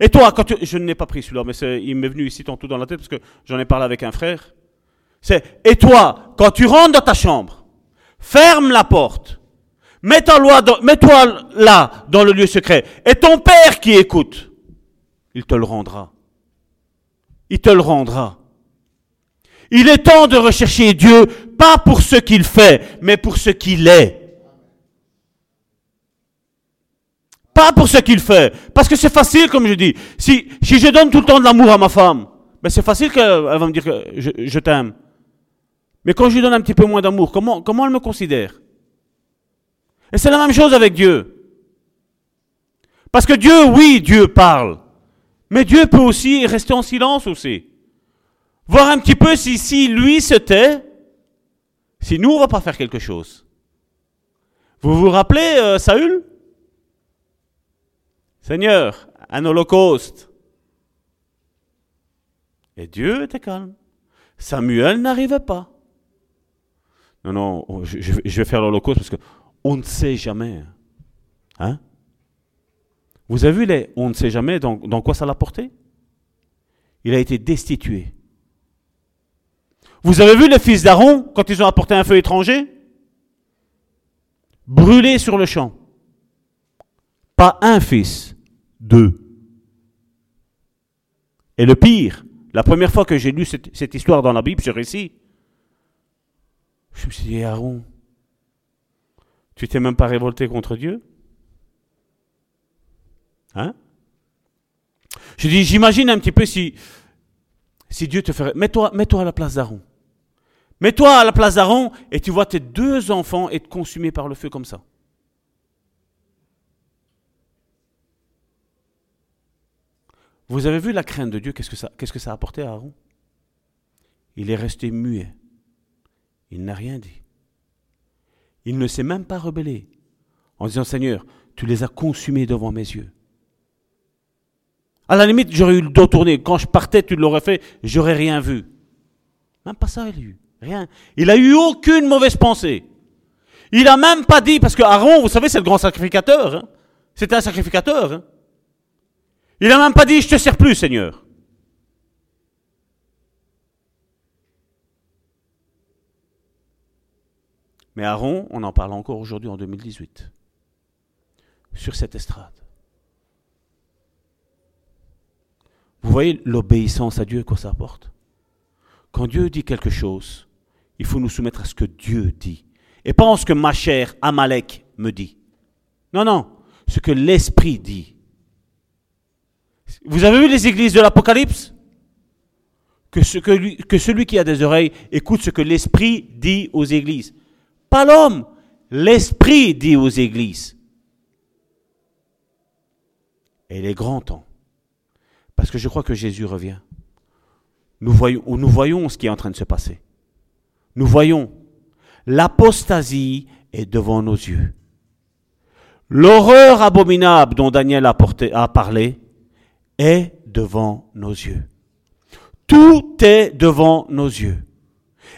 Et toi, quand tu... Je ne l'ai pas pris celui-là, mais il m'est venu ici tantôt dans la tête parce que j'en ai parlé avec un frère. C'est, et toi, quand tu rentres dans ta chambre, ferme la porte, mets-toi là, dans le lieu secret, et ton Père qui écoute, il te le rendra. Il te le rendra. Il est temps de rechercher Dieu, pas pour ce qu'il fait, mais pour ce qu'il est. Pas pour ce qu'il fait. Parce que c'est facile, comme je dis. Si, si je donne tout le temps de l'amour à ma femme, ben c'est facile qu'elle va me dire que je, je t'aime. Mais quand je lui donne un petit peu moins d'amour, comment, comment elle me considère? Et c'est la même chose avec Dieu. Parce que Dieu, oui, Dieu parle. Mais Dieu peut aussi rester en silence aussi. Voir un petit peu si, si lui se tait, si nous, on va pas faire quelque chose. Vous vous rappelez euh, Saül? Seigneur, un holocauste. Et Dieu était calme. Samuel n'arrivait pas. Non, non, je, vais faire l'holocauste parce que on ne sait jamais. Hein? Vous avez vu les on ne sait jamais dans, quoi ça l'a porté? Il a été destitué. Vous avez vu les fils d'Aaron quand ils ont apporté un feu étranger? Brûlé sur le champ. Pas un fils, deux. Et le pire, la première fois que j'ai lu cette, histoire dans la Bible, ce récit, je me suis dit, Aaron, tu t'es même pas révolté contre Dieu? Hein? Je dis, j'imagine un petit peu si, si Dieu te ferait. Mets-toi mets à la place d'Aaron. Mets-toi à la place d'Aaron et tu vois tes deux enfants être consumés par le feu comme ça. Vous avez vu la crainte de Dieu, qu'est-ce que qu'est-ce que ça a apporté à Aaron? Il est resté muet. Il n'a rien dit. Il ne s'est même pas rebellé en disant Seigneur, tu les as consumés devant mes yeux. À la limite, j'aurais eu le dos tourné. Quand je partais, tu l'aurais fait, j'aurais rien vu. Même pas ça, il a eu. Rien. Il a eu aucune mauvaise pensée. Il a même pas dit, parce que Aaron, vous savez, c'est le grand sacrificateur. Hein. C'était un sacrificateur. Hein. Il n'a même pas dit, je te sers plus, Seigneur. Mais Aaron, on en parle encore aujourd'hui en 2018, sur cette estrade. Vous voyez l'obéissance à Dieu, quoi ça apporte? Quand Dieu dit quelque chose, il faut nous soumettre à ce que Dieu dit. Et pas en ce que ma chère Amalek me dit. Non, non, ce que l'Esprit dit. Vous avez vu les églises de l'Apocalypse? Que celui qui a des oreilles écoute ce que l'Esprit dit aux églises. Pas l'homme, l'Esprit dit aux églises. Et il est grand temps. Parce que je crois que Jésus revient. Nous voyons, nous voyons ce qui est en train de se passer. Nous voyons. L'apostasie est devant nos yeux. L'horreur abominable dont Daniel a, a parlé est devant nos yeux. Tout est devant nos yeux.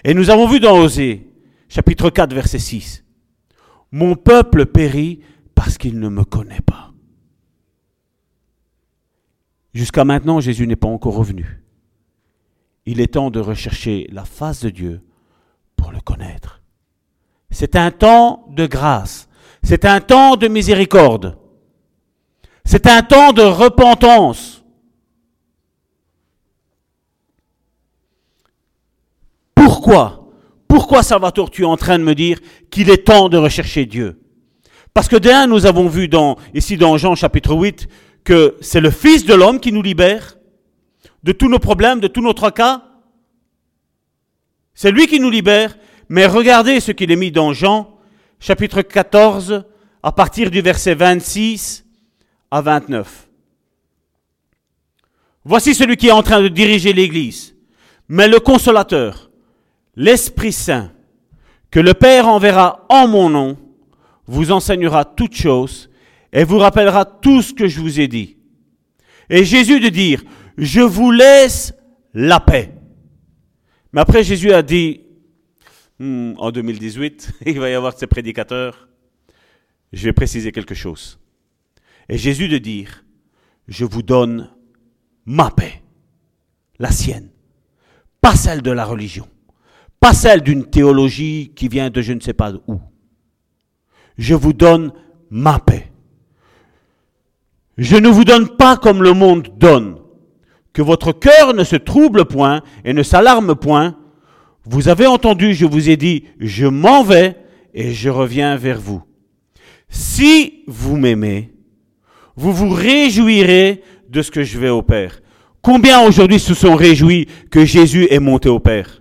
Et nous avons vu dans Osée, chapitre 4, verset 6, Mon peuple périt parce qu'il ne me connaît pas. Jusqu'à maintenant, Jésus n'est pas encore revenu. Il est temps de rechercher la face de Dieu pour le connaître. C'est un temps de grâce. C'est un temps de miséricorde. C'est un temps de repentance. Pourquoi Pourquoi, Salvatore, tu es en train de me dire qu'il est temps de rechercher Dieu? Parce que d'un, nous avons vu ici dans Jean chapitre 8 que c'est le Fils de l'homme qui nous libère de tous nos problèmes, de tous nos tracas. C'est lui qui nous libère. Mais regardez ce qu'il est mis dans Jean chapitre 14 à partir du verset 26 à 29. Voici celui qui est en train de diriger l'Église. Mais le consolateur, l'Esprit Saint, que le Père enverra en mon nom, vous enseignera toutes choses et vous rappellera tout ce que je vous ai dit. Et Jésus de dire, je vous laisse la paix. Mais après Jésus a dit, Hmm, en 2018, il va y avoir ces prédicateurs, je vais préciser quelque chose. Et Jésus de dire, je vous donne ma paix, la sienne, pas celle de la religion, pas celle d'une théologie qui vient de je ne sais pas où. Je vous donne ma paix. Je ne vous donne pas comme le monde donne, que votre cœur ne se trouble point et ne s'alarme point. Vous avez entendu, je vous ai dit, je m'en vais et je reviens vers vous. Si vous m'aimez, vous vous réjouirez de ce que je vais au Père. Combien aujourd'hui se sont réjouis que Jésus est monté au Père?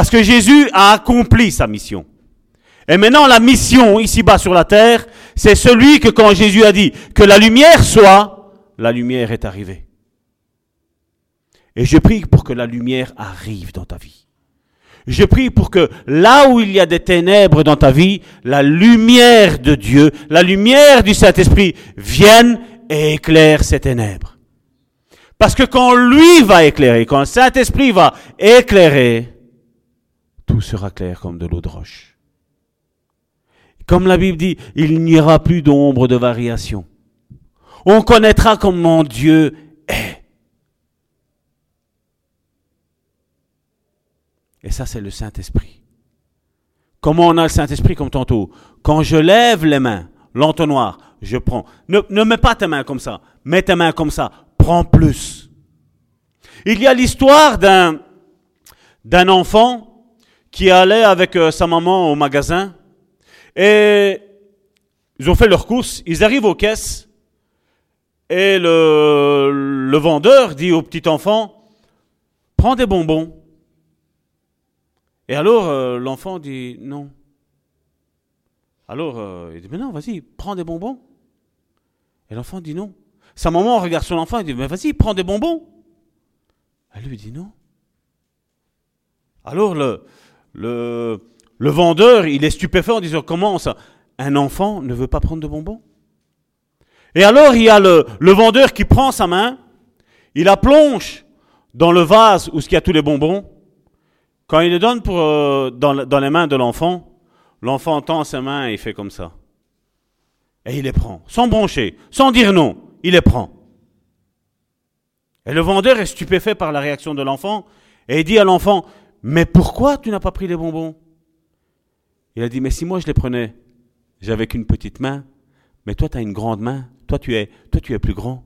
Parce que Jésus a accompli sa mission. Et maintenant, la mission ici-bas sur la terre, c'est celui que quand Jésus a dit que la lumière soit, la lumière est arrivée. Et je prie pour que la lumière arrive dans ta vie. Je prie pour que là où il y a des ténèbres dans ta vie, la lumière de Dieu, la lumière du Saint-Esprit vienne et éclaire ces ténèbres. Parce que quand lui va éclairer, quand le Saint-Esprit va éclairer, tout sera clair comme de l'eau de roche. Comme la Bible dit, il n'y aura plus d'ombre de variation. On connaîtra comment Dieu est. Et ça, c'est le Saint-Esprit. Comment on a le Saint-Esprit comme tantôt? Quand je lève les mains, l'entonnoir, je prends. Ne, ne mets pas tes mains comme ça. Mets tes mains comme ça. Prends plus. Il y a l'histoire d'un, d'un enfant qui allait avec euh, sa maman au magasin et ils ont fait leurs courses. Ils arrivent aux caisses et le, le vendeur dit au petit enfant Prends des bonbons. Et alors, euh, l'enfant dit non. Alors, euh, il dit, mais non, vas-y, prends des bonbons. Et l'enfant dit non. Sa maman regarde son enfant et dit, mais vas-y, prends des bonbons. Elle lui dit non. Alors, le, le, vendeur, il est stupéfait en disant, comment ça? Un enfant ne veut pas prendre de bonbons Et alors, il y a le, vendeur qui prend sa main, il la plonge dans le vase où il y a tous les bonbons, quand il les donne euh, dans, dans, les mains de l'enfant, l'enfant tend ses mains et il fait comme ça. Et il les prend, sans broncher, sans dire non, il les prend. Et le vendeur est stupéfait par la réaction de l'enfant et il dit à l'enfant, mais pourquoi tu n'as pas pris les bonbons? Il a dit, mais si moi je les prenais, j'avais qu'une petite main, mais toi tu as une grande main, toi tu es, toi, tu es plus grand.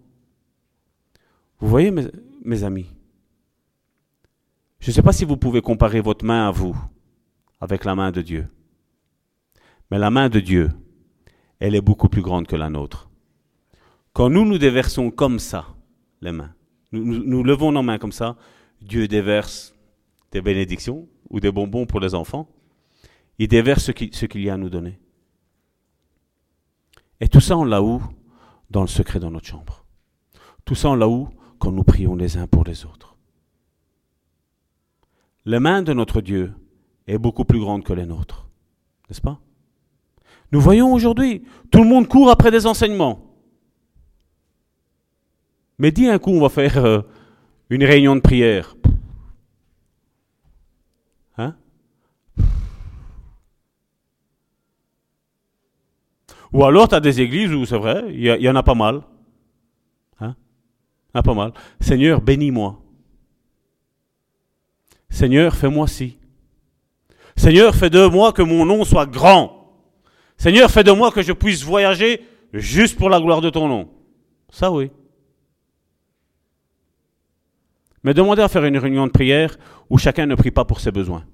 Vous voyez mes, amis je ne sais pas si vous pouvez comparer votre main à vous avec la main de Dieu. Mais la main de Dieu, elle est beaucoup plus grande que la nôtre. Quand nous nous déversons comme ça les mains, nous levons nos mains comme ça, Dieu déverse des bénédictions ou des bonbons pour les enfants. Il déverse ce qui- ce qu'il y a à nous donner. Et tout ça, on l'a où? Dans le secret dans notre chambre. Tout ça, on l'a où? Quand nous prions les uns pour les autres. La main de notre Dieu est beaucoup plus grande que les nôtres. N'est-ce pas? Nous voyons aujourd'hui, tout le monde court après des enseignements. Mais dis un coup, on va faire euh, une réunion de prière. Hein Ou alors, tu as des églises où c'est vrai, il y, en a pas mal. Hein? Il a pas mal. Seigneur, bénis-moi. Seigneur, fais-moi ci. Seigneur, fais de moi que mon nom soit grand. Seigneur, fais de moi que je puisse voyager juste pour la gloire de ton nom. Ça, oui. Mais demandez à faire une réunion de prière où chacun ne prie pas pour ses besoins,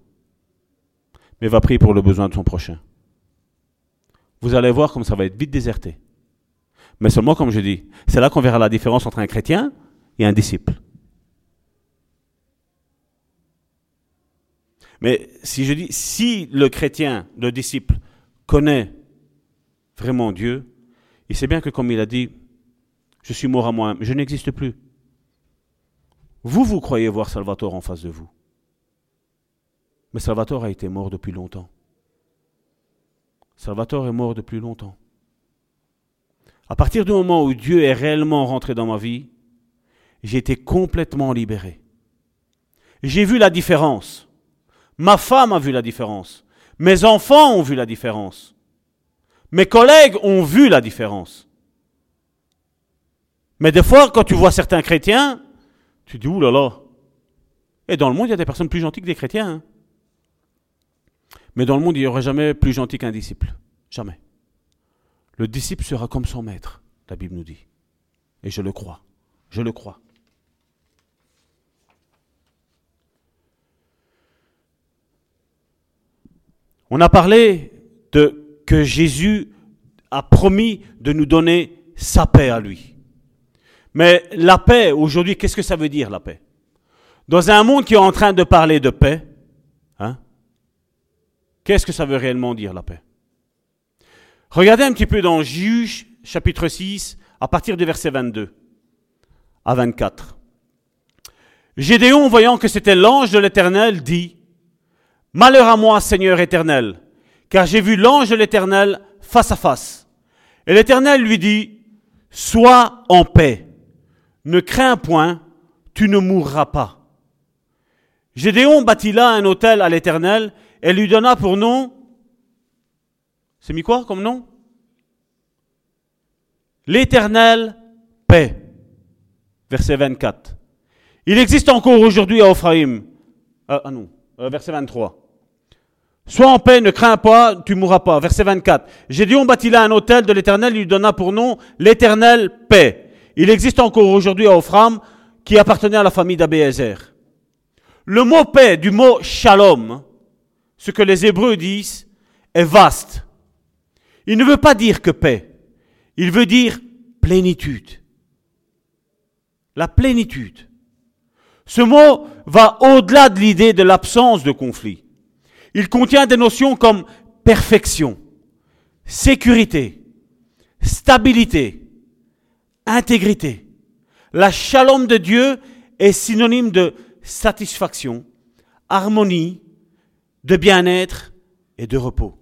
mais va prier pour le besoin de son prochain. Vous allez voir comme ça va être vite déserté. Mais seulement, comme je dis, c'est là qu'on verra la différence entre un chrétien et un disciple. Mais si je dis, si le chrétien, le disciple, connaît vraiment Dieu, il sait bien que comme il a dit, je suis mort à moi, je n'existe plus. Vous, vous croyez voir Salvatore en face de vous. Mais Salvatore a été mort depuis longtemps. Salvatore est mort depuis longtemps. À partir du moment où Dieu est réellement rentré dans ma vie, j'ai été complètement libéré. J'ai vu la différence. Ma femme a vu la différence. Mes enfants ont vu la différence. Mes collègues ont vu la différence. Mais des fois, quand tu vois certains chrétiens, tu dis, là. Et dans le monde, il y a des personnes plus gentilles que des chrétiens. hein. Mais dans le monde, il n'y aurait jamais plus gentil qu'un disciple. Jamais. Le disciple sera comme son maître, la Bible nous dit. Et je le crois. Je le crois. On a parlé de que Jésus a promis de nous donner sa paix à lui. Mais la paix, aujourd'hui, qu'est-ce que ça veut dire la paix? Dans un monde qui est en train de parler de paix, qu'est-ce que ça veut réellement dire la paix? Regardez un petit peu dans Juge chapitre 6, à partir du verset 22 à 24. Gédéon, voyant que c'était l'ange de l'Éternel, dit, Malheur à moi, Seigneur éternel, car j'ai vu l'ange de l'Éternel face à face. Et l'Éternel lui dit, Sois en paix, ne crains point, tu ne mourras pas. Gédéon bâtit là un autel à l'Éternel et lui donna pour nom, c'est mis quoi comme nom? L'Éternel paix. Verset 24. Il existe encore aujourd'hui à Ophraïm. Ah, ah non, euh, verset 23. Sois en paix, ne crains pas, tu mourras pas. Verset 24. Gédéon bâtit là un hôtel de l'Éternel, lui donna pour nom l'Éternel paix. Il existe encore aujourd'hui à Ophram qui appartenait à la famille d'Abéézer. Le mot paix, du mot shalom, ce que les Hébreux disent, est vaste. Il ne veut pas dire que paix. Il veut dire plénitude. La plénitude. Ce mot va au-delà de l'idée de l'absence de conflit. Il contient des notions comme perfection, sécurité, stabilité, intégrité. La shalom de Dieu est synonyme de satisfaction, harmonie, de bien-être et de repos.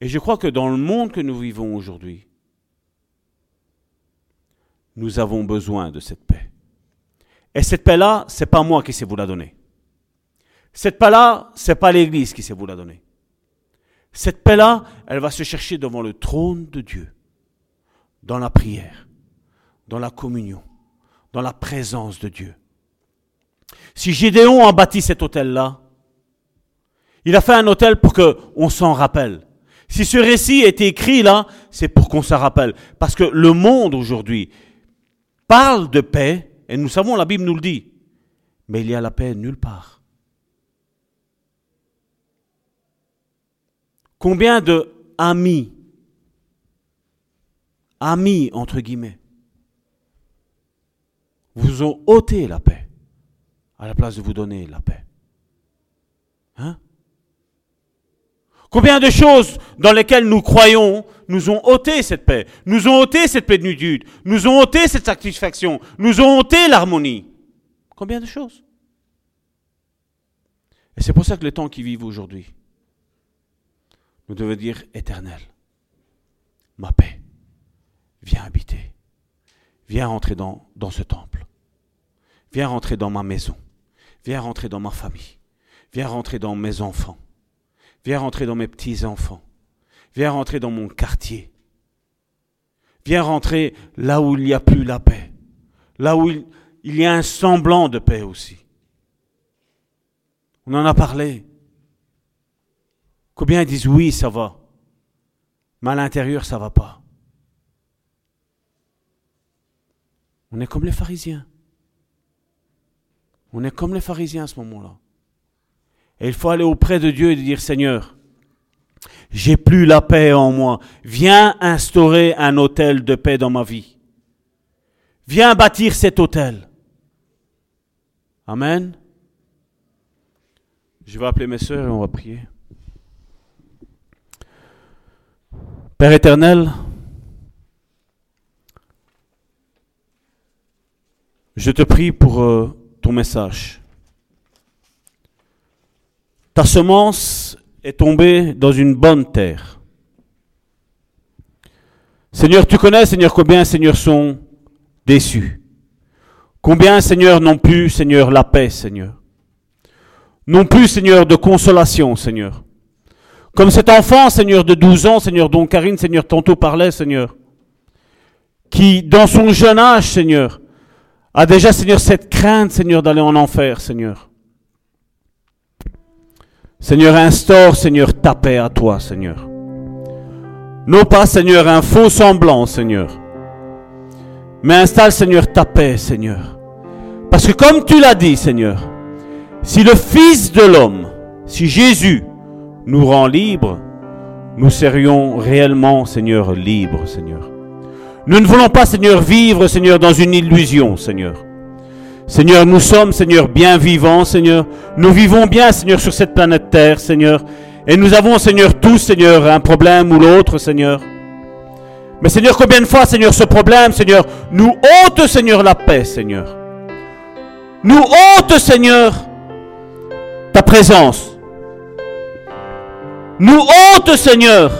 Et je crois que dans le monde que nous vivons aujourd'hui, nous avons besoin de cette paix. Et cette paix-là, c'est pas moi qui sais vous la donner. Cette paix-là, c'est pas l'Église qui sait vous la donner. Cette paix-là, elle va se chercher devant le trône de Dieu, dans la prière, dans la communion, dans la présence de Dieu. Si Gédéon a bâti cet hôtel-là, il a fait un hôtel pour qu'on s'en rappelle. Si ce récit est écrit là, c'est pour qu'on s'en rappelle. Parce que le monde aujourd'hui parle de paix, et nous savons, la Bible nous le dit, mais il y a la paix nulle part. Combien de amis, amis entre guillemets, vous ont ôté la paix? À la place de vous donner la paix. Hein? Combien de choses dans lesquelles nous croyons nous ont ôté cette paix, nous ont ôté cette plénitude, nous ont ôté cette satisfaction, nous ont ôté l'harmonie? Combien de choses? Et c'est pour ça que le temps qui vivent aujourd'hui, nous devons dire éternel, ma paix, viens habiter, viens rentrer dans, dans ce temple, viens rentrer dans ma maison, viens rentrer dans ma famille, viens rentrer dans mes enfants Viens rentrer dans mes petits-enfants. Viens rentrer dans mon quartier. Viens rentrer là où il n'y a plus la paix. Là où il, y a un semblant de paix aussi. On en a parlé. Combien disent oui, ça va. Mais à l'intérieur, ça va pas. On est comme les pharisiens. On est comme les pharisiens à ce moment-là. Et il faut aller auprès de Dieu et dire, Seigneur, j'ai plus la paix en moi. Viens instaurer un hôtel de paix dans ma vie. Viens bâtir cet hôtel. Amen. Je vais appeler mes soeurs et on va prier. Père éternel, je te prie pour euh, message. Ta semence est tombée dans une bonne terre. Seigneur, tu connais, Seigneur, combien, Seigneur, sont déçus. Combien, Seigneur, n'ont plus, Seigneur, la paix, Seigneur. Non plus, Seigneur, de consolation, Seigneur. Comme cet enfant, Seigneur, de 12 ans, Seigneur, dont Karine, Seigneur, tantôt parlait, Seigneur, qui, dans son jeune âge, Seigneur, a déjà, Seigneur, cette crainte, Seigneur, d'aller en enfer, Seigneur. Seigneur, instaure, Seigneur, ta paix à toi, Seigneur. Non pas, Seigneur, un faux semblant, Seigneur. Mais installe, Seigneur, ta paix, Seigneur. Parce que comme tu l'as dit, Seigneur, si le Fils de l'homme, si Jésus nous rend libres, nous serions réellement, Seigneur, libres, Seigneur. Nous ne voulons pas, Seigneur, vivre, Seigneur, dans une illusion, Seigneur. Seigneur, nous sommes, Seigneur, bien vivants, Seigneur. Nous vivons bien, Seigneur, sur cette planète Terre, Seigneur. Et nous avons, Seigneur, tous, Seigneur, un problème ou l'autre, Seigneur. Mais Seigneur, combien de fois, Seigneur, ce problème, Seigneur, nous ôte, Seigneur, la paix, Seigneur. Nous ôte, Seigneur, ta présence. Nous ôte, Seigneur,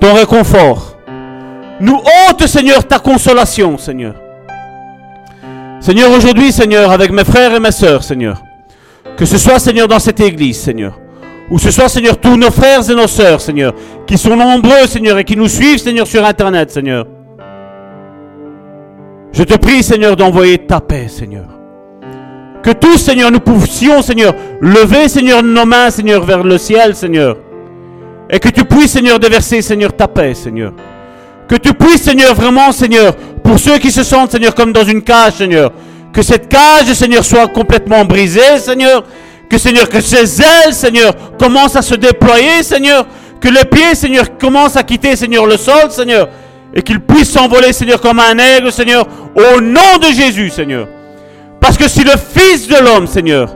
ton réconfort. Nous ôte, Seigneur, ta consolation, Seigneur. Seigneur, aujourd'hui, Seigneur, avec mes frères et mes sœurs, Seigneur, que ce soit, Seigneur, dans cette église, Seigneur, ou ce soit, Seigneur, tous nos frères et nos sœurs, Seigneur, qui sont nombreux, Seigneur, et qui nous suivent, Seigneur, sur Internet, Seigneur. Je te prie, Seigneur, d'envoyer ta paix, Seigneur. Que tous, Seigneur, nous puissions, Seigneur, lever, Seigneur, nos mains, Seigneur, vers le ciel, Seigneur. Et que tu puisses, Seigneur, déverser, Seigneur, ta paix, Seigneur. Que tu puisses, Seigneur, vraiment, Seigneur, pour ceux qui se sentent, Seigneur, comme dans une cage, Seigneur, que cette cage, Seigneur, soit complètement brisée, Seigneur. Que, Seigneur, que ces ailes, Seigneur, commencent à se déployer, Seigneur. Que les pieds, Seigneur, commencent à quitter, Seigneur, le sol, Seigneur. Et qu'ils puissent s'envoler, Seigneur, comme un aigle, Seigneur, au nom de Jésus, Seigneur. Parce que si le Fils de l'homme, Seigneur,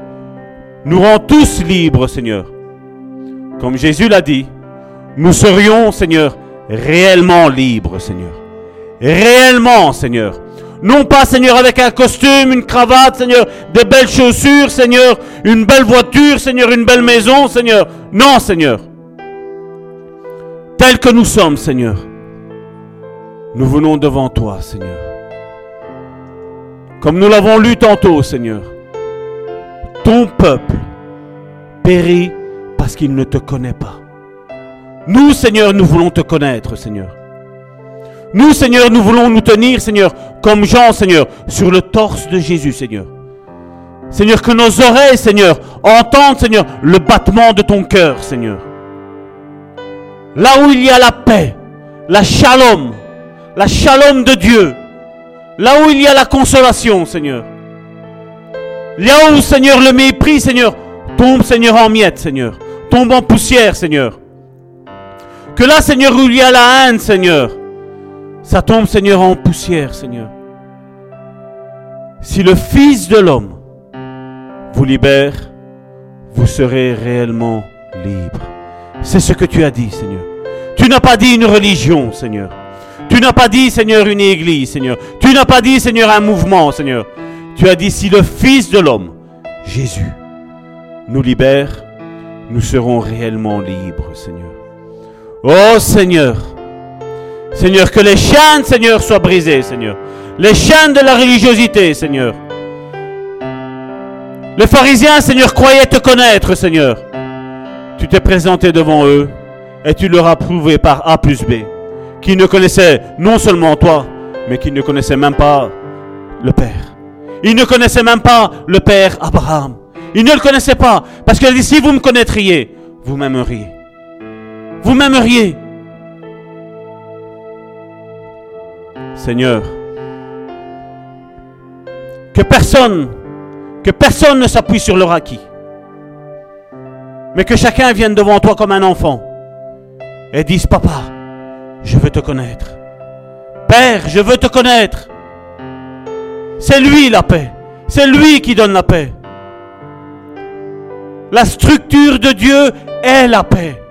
nous rend tous libres, Seigneur, comme Jésus l'a dit, nous serions, Seigneur, réellement libre, Seigneur. Réellement, Seigneur. Non pas, Seigneur, avec un costume, une cravate, Seigneur, des belles chaussures, Seigneur, une belle voiture, Seigneur, une belle maison, Seigneur. Non, Seigneur. Tel que nous sommes, Seigneur. Nous venons devant toi, Seigneur. Comme nous l'avons lu tantôt, Seigneur. Ton peuple périt parce qu'il ne te connaît pas. Nous, Seigneur, nous voulons te connaître, Seigneur. Nous, Seigneur, nous voulons nous tenir, Seigneur, comme Jean, Seigneur, sur le torse de Jésus, Seigneur. Seigneur, que nos oreilles, Seigneur, entendent, Seigneur, le battement de ton cœur, Seigneur. Là où il y a la paix, la shalom, la shalom de Dieu. Là où il y a la consolation, Seigneur. Là où, Seigneur, le mépris, Seigneur, tombe, Seigneur, en miettes, Seigneur. Tombe en poussière, Seigneur. Que là, Seigneur, où il y a la haine, Seigneur, ça tombe, Seigneur, en poussière, Seigneur. si le Fils de l'homme vous libère, vous serez réellement libre. C'est ce que tu as dit, Seigneur. Tu n'as pas dit une religion, Seigneur. Tu n'as pas dit, Seigneur, une église, Seigneur. Tu n'as pas dit, Seigneur, un mouvement, Seigneur. Tu as dit, si le Fils de l'homme, Jésus, nous libère, nous serons réellement libres, Seigneur. Oh Seigneur, Seigneur, que les chaînes, Seigneur, soient brisées, Seigneur. Les chaînes de la religiosité, Seigneur. Les pharisiens, Seigneur, croyaient te connaître, Seigneur. Tu t'es présenté devant eux et tu leur as prouvé par A plus B qu'ils ne connaissaient non seulement toi, mais qu'ils ne connaissaient même pas le Père. Ils ne connaissaient même pas le Père Abraham. Ils ne le connaissaient pas. Parce a dit, si vous me connaîtriez, vous m'aimeriez. Vous m'aimeriez. Seigneur, que personne, que personne ne s'appuie sur leur acquis. Mais que chacun vienne devant toi comme un enfant et dise, papa, je veux te connaître. Père, je veux te connaître. C'est lui la paix. C'est lui qui donne la paix. La structure de Dieu est la paix.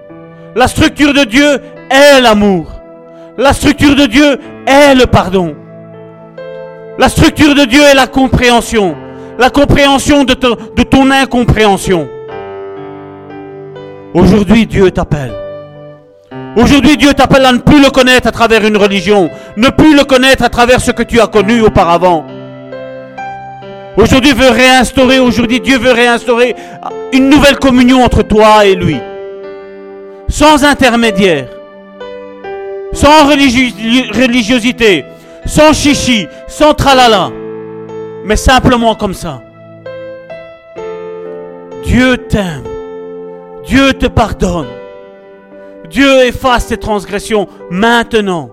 La structure de Dieu est l'amour. La structure de Dieu est le pardon. La structure de Dieu est la compréhension. La compréhension de, ton, incompréhension. Aujourd'hui, Dieu t'appelle. Aujourd'hui, Dieu t'appelle à ne plus le connaître à travers une religion, ne plus le connaître à travers ce que tu as connu auparavant. Aujourd'hui, veut réinstaurer, aujourd'hui, Dieu veut réinstaurer une nouvelle communion entre toi et lui. Sans intermédiaire, sans religiosité, sans chichi, sans tralala, mais simplement comme ça. Dieu t'aime. Dieu te pardonne. Dieu efface tes transgressions maintenant.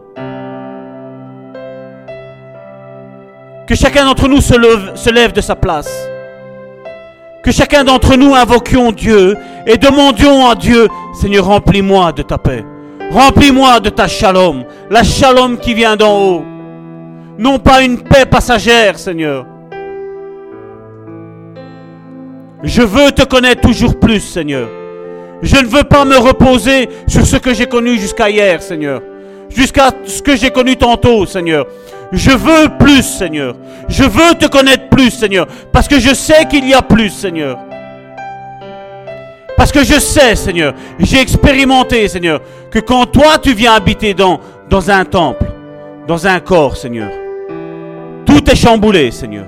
Que chacun d'entre nous se lève, de sa place. Que chacun d'entre nous invoquions Dieu et demandions à Dieu, Seigneur, remplis-moi de ta paix. Remplis-moi de ta shalom, la shalom qui vient d'en haut. Non pas une paix passagère, Seigneur. Je veux te connaître toujours plus, Seigneur. Je ne veux pas me reposer sur ce que j'ai connu jusqu'à hier, Seigneur. Jusqu'à ce que j'ai connu tantôt, Seigneur. Je veux plus, Seigneur. Je veux te connaître plus, Seigneur. Parce que je sais qu'il y a plus, Seigneur. Parce que je sais, Seigneur, j'ai expérimenté, Seigneur, que quand toi tu viens habiter dans, dans un temple, dans un corps, Seigneur, tout est chamboulé, Seigneur.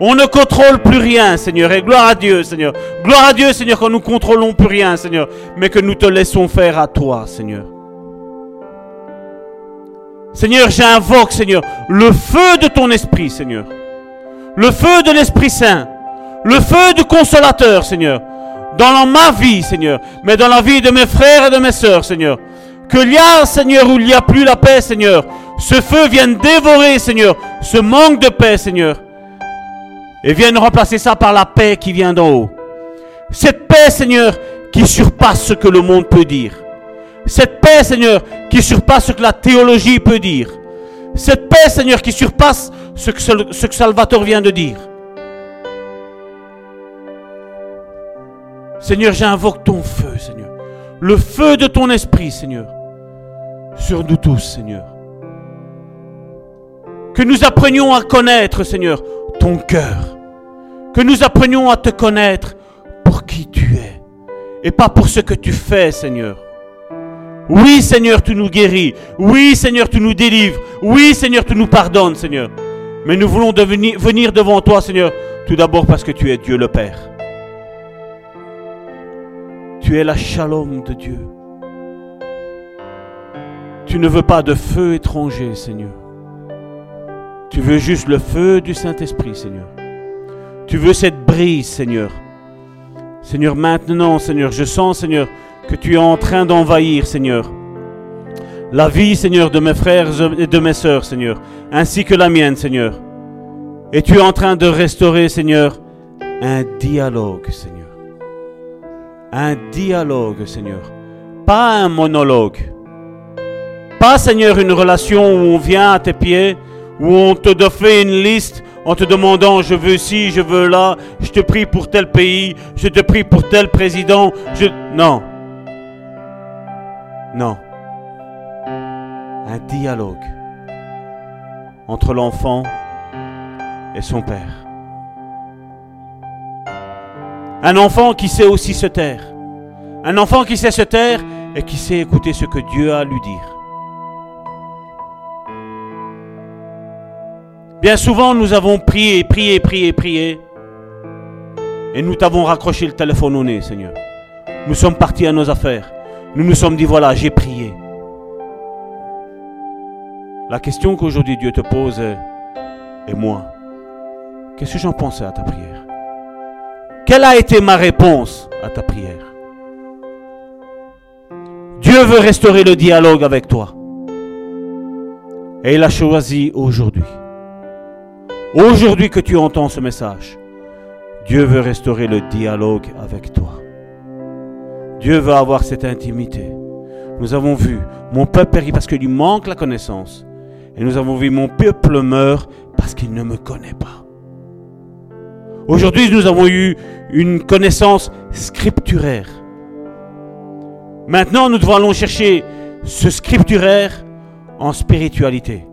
On ne contrôle plus rien, Seigneur. Et gloire à Dieu, Seigneur. Gloire à Dieu, Seigneur, quand nous contrôlons plus rien, Seigneur. Mais que nous te laissons faire à toi, Seigneur. Seigneur, j'invoque, Seigneur, le feu de ton esprit, Seigneur. Le feu de l'Esprit Saint. Le feu du consolateur, Seigneur. Dans ma vie, Seigneur. Mais dans la vie de mes frères et de mes sœurs, Seigneur. Que y a, Seigneur, où il n'y a plus la paix, Seigneur. Ce feu vienne dévorer, Seigneur, ce manque de paix, Seigneur et viennent remplacer ça par la paix qui vient d'en haut. Cette paix, Seigneur, qui surpasse ce que le monde peut dire. Cette paix, Seigneur, qui surpasse ce que la théologie peut dire. Cette paix, Seigneur, qui surpasse ce que, ce Salvatore vient de dire. Seigneur, j'invoque ton feu, Seigneur. Le feu de ton esprit, Seigneur. Sur nous tous, Seigneur. Que nous apprenions à connaître, Seigneur, ton cœur. Que nous apprenions à te connaître pour qui tu es et pas pour ce que tu fais, Seigneur. Oui, Seigneur, tu nous guéris. Oui, Seigneur, tu nous délivres. Oui, Seigneur, tu nous pardonnes, Seigneur. Mais nous voulons venir devant toi, Seigneur, tout d'abord parce que tu es Dieu le Père. Tu es la shalom de Dieu. Tu ne veux pas de feu étranger, Seigneur. Tu veux juste le feu du Saint-Esprit, Seigneur. Tu veux cette brise, Seigneur. Seigneur, maintenant, Seigneur, je sens, Seigneur, que tu es en train d'envahir, Seigneur, la vie, Seigneur, de mes frères et de mes sœurs, Seigneur, ainsi que la mienne, Seigneur. Et tu es en train de restaurer, Seigneur, un dialogue, Seigneur. Un dialogue, Seigneur. Pas un monologue. Pas, Seigneur, une relation où on vient à tes pieds où on te fait une liste, en te demandant je veux ci, je veux là, je te prie pour tel pays, je te prie pour tel président. Je... Non. Non. Un dialogue entre l'enfant et son père. Un enfant qui sait aussi se taire. Un enfant qui sait se taire et qui sait écouter ce que Dieu a à lui dire. Bien souvent, nous avons prié, prié, prié, prié. Et nous t'avons raccroché le téléphone au nez, Seigneur. Nous sommes partis à nos affaires. Nous nous sommes dit, voilà, j'ai prié. La question qu'aujourd'hui Dieu te pose est, et moi, qu'est-ce que j'en pensais à ta prière? Quelle a été ma réponse à ta prière? Dieu veut restaurer le dialogue avec toi. Et il a choisi aujourd'hui Aujourd'hui que tu entends ce message, Dieu veut restaurer le dialogue avec toi. Dieu veut avoir cette intimité. Nous avons vu mon peuple périt parce qu'il lui manque la connaissance. Et nous avons vu mon peuple meurt parce qu'il ne me connaît pas. Aujourd'hui, nous avons eu une connaissance scripturaire. Maintenant, nous devons aller chercher ce scripturaire en spiritualité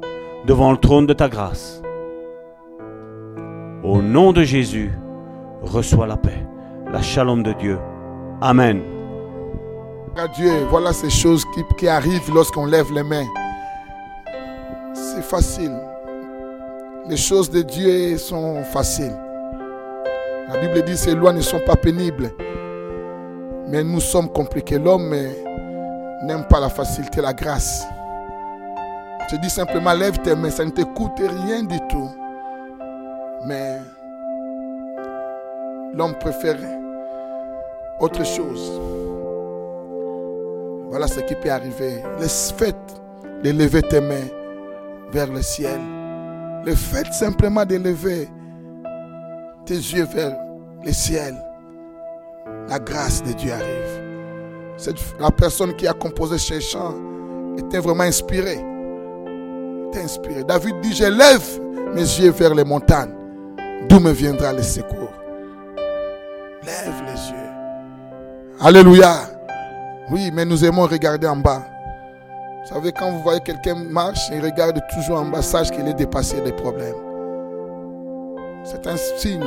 devant le trône de ta grâce. Au nom de Jésus, reçois la paix, la shalom de Dieu. Amen. Dieu, voilà ces choses qui, arrivent lorsqu'on lève les mains. C'est facile. Les choses de Dieu sont faciles. La Bible dit que ces lois ne sont pas pénibles. Mais nous sommes compliqués. L'homme n'aime pas la facilité, la grâce. Je dis simplement, lève tes mains, ça ne te coûte rien du tout. Mais l'homme préfère autre chose. Voilà ce qui peut arriver. Le fait de lever tes mains vers le ciel. Le fait simplement de lever tes yeux vers le ciel. La grâce de Dieu arrive. la personne qui a composé ces chants était vraiment inspirée. Était inspirée. David dit, je lève mes yeux vers les montagnes. D'où me viendra le secours? Lève les yeux. Alléluia. Oui, mais nous aimons regarder en bas. Vous savez, quand vous voyez quelqu'un marche, il regarde toujours en bas, sache qu'il est dépassé des problèmes. C'est un signe.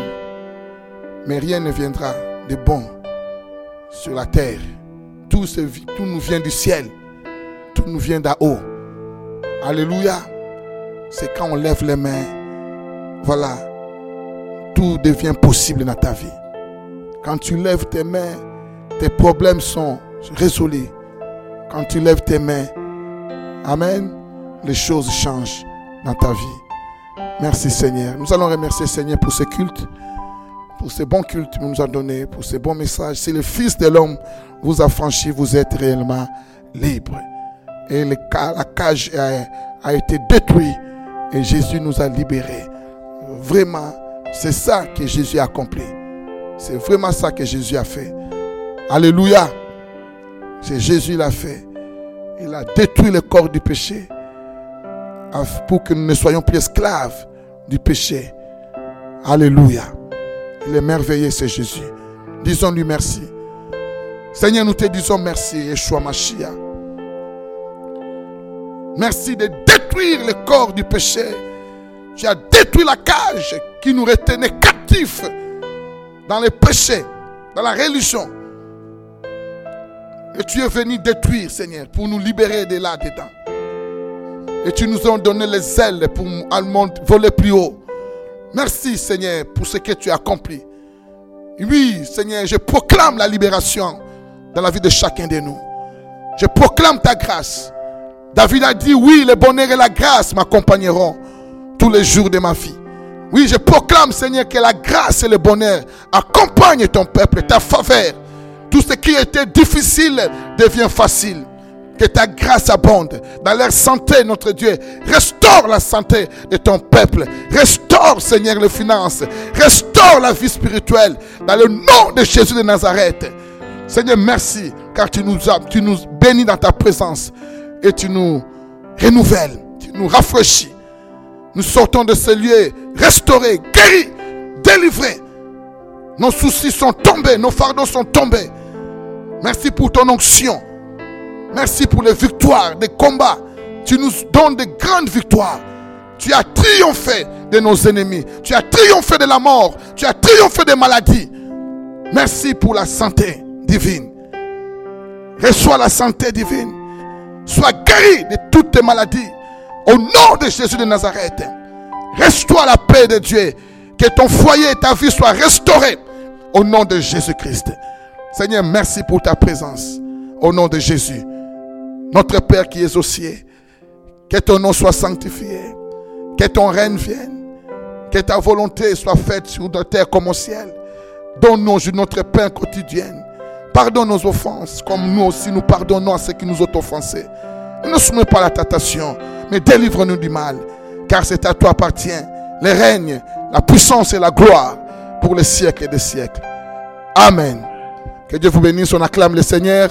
Mais rien ne viendra de bon sur la terre. Tout, tout nous vient du ciel. Tout nous vient d'en haut. Alléluia. C'est quand on lève les mains. Voilà tout devient possible dans ta vie. Quand tu lèves tes mains, tes problèmes sont résolus. Quand tu lèves tes mains, Amen, les choses changent dans ta vie. Merci Seigneur. Nous allons remercier Seigneur pour ce culte, pour ce bons cultes que nous a donné, pour ce bons messages. Si le Fils de l'homme vous a franchi, vous êtes réellement libre. Et la cage a été détruite et Jésus nous a libérés. Vraiment, c'est ça que Jésus a accompli. C'est vraiment ça que Jésus a fait. Alléluia. C'est Jésus l'a fait. Il a détruit le corps du péché pour que nous ne soyons plus esclaves du péché. Alléluia. Il est merveilleux, c'est Jésus. Disons-lui merci. Seigneur, nous te disons merci, Yeshua Mashiach. Merci de détruire le corps du péché tu as détruit la cage qui nous retenait captifs dans les péchés, dans la religion. Et tu es venu détruire, Seigneur, pour nous libérer de là-dedans. Et tu nous as donné les ailes pour voler plus haut. Merci, Seigneur, pour ce que tu as accompli. Oui, Seigneur, je proclame la libération dans la vie de chacun de nous. Je proclame ta grâce. David a dit, oui, le bonheur et la grâce m'accompagneront tous les jours de ma vie. Oui, je proclame, Seigneur, que la grâce et le bonheur accompagnent ton peuple, ta faveur. Tout ce qui était difficile devient facile. Que ta grâce abonde dans leur santé, notre Dieu. Restaure la santé de ton peuple. Restaure, Seigneur, les finances. Restaure la vie spirituelle. Dans le nom de Jésus de Nazareth. Seigneur, merci, car tu nous, tu nous bénis dans ta présence. Et tu nous renouvelles. Tu nous rafraîchis. Nous sortons de ce lieu restaurés, guéris, délivrés. Nos soucis sont tombés, nos fardeaux sont tombés. Merci pour ton onction. Merci pour les victoires, des combats. Tu nous donnes de grandes victoires. Tu as triomphé de nos ennemis. Tu as triomphé de la mort. Tu as triomphé des maladies. Merci pour la santé divine. Reçois la santé divine. Sois guéri de toutes tes maladies. Au nom de Jésus de Nazareth. Reste-toi la paix de Dieu. Que ton foyer et ta vie soient restaurés. Au nom de Jésus-Christ. Seigneur, merci pour ta présence. Au nom de Jésus. Notre Père qui es aux cieux. Que ton nom soit sanctifié. Que ton règne vienne. Que ta volonté soit faite sur la terre comme au ciel. Donne-nous notre pain quotidien. Pardonne nos offenses, comme nous aussi nous pardonnons à ceux qui nous ont offensés. Ne soumets pas la tentation, mais délivre-nous du mal, car c'est à toi appartient le règne, la puissance et la gloire pour les siècles et des siècles. Amen. Que Dieu vous bénisse, on acclame le Seigneur.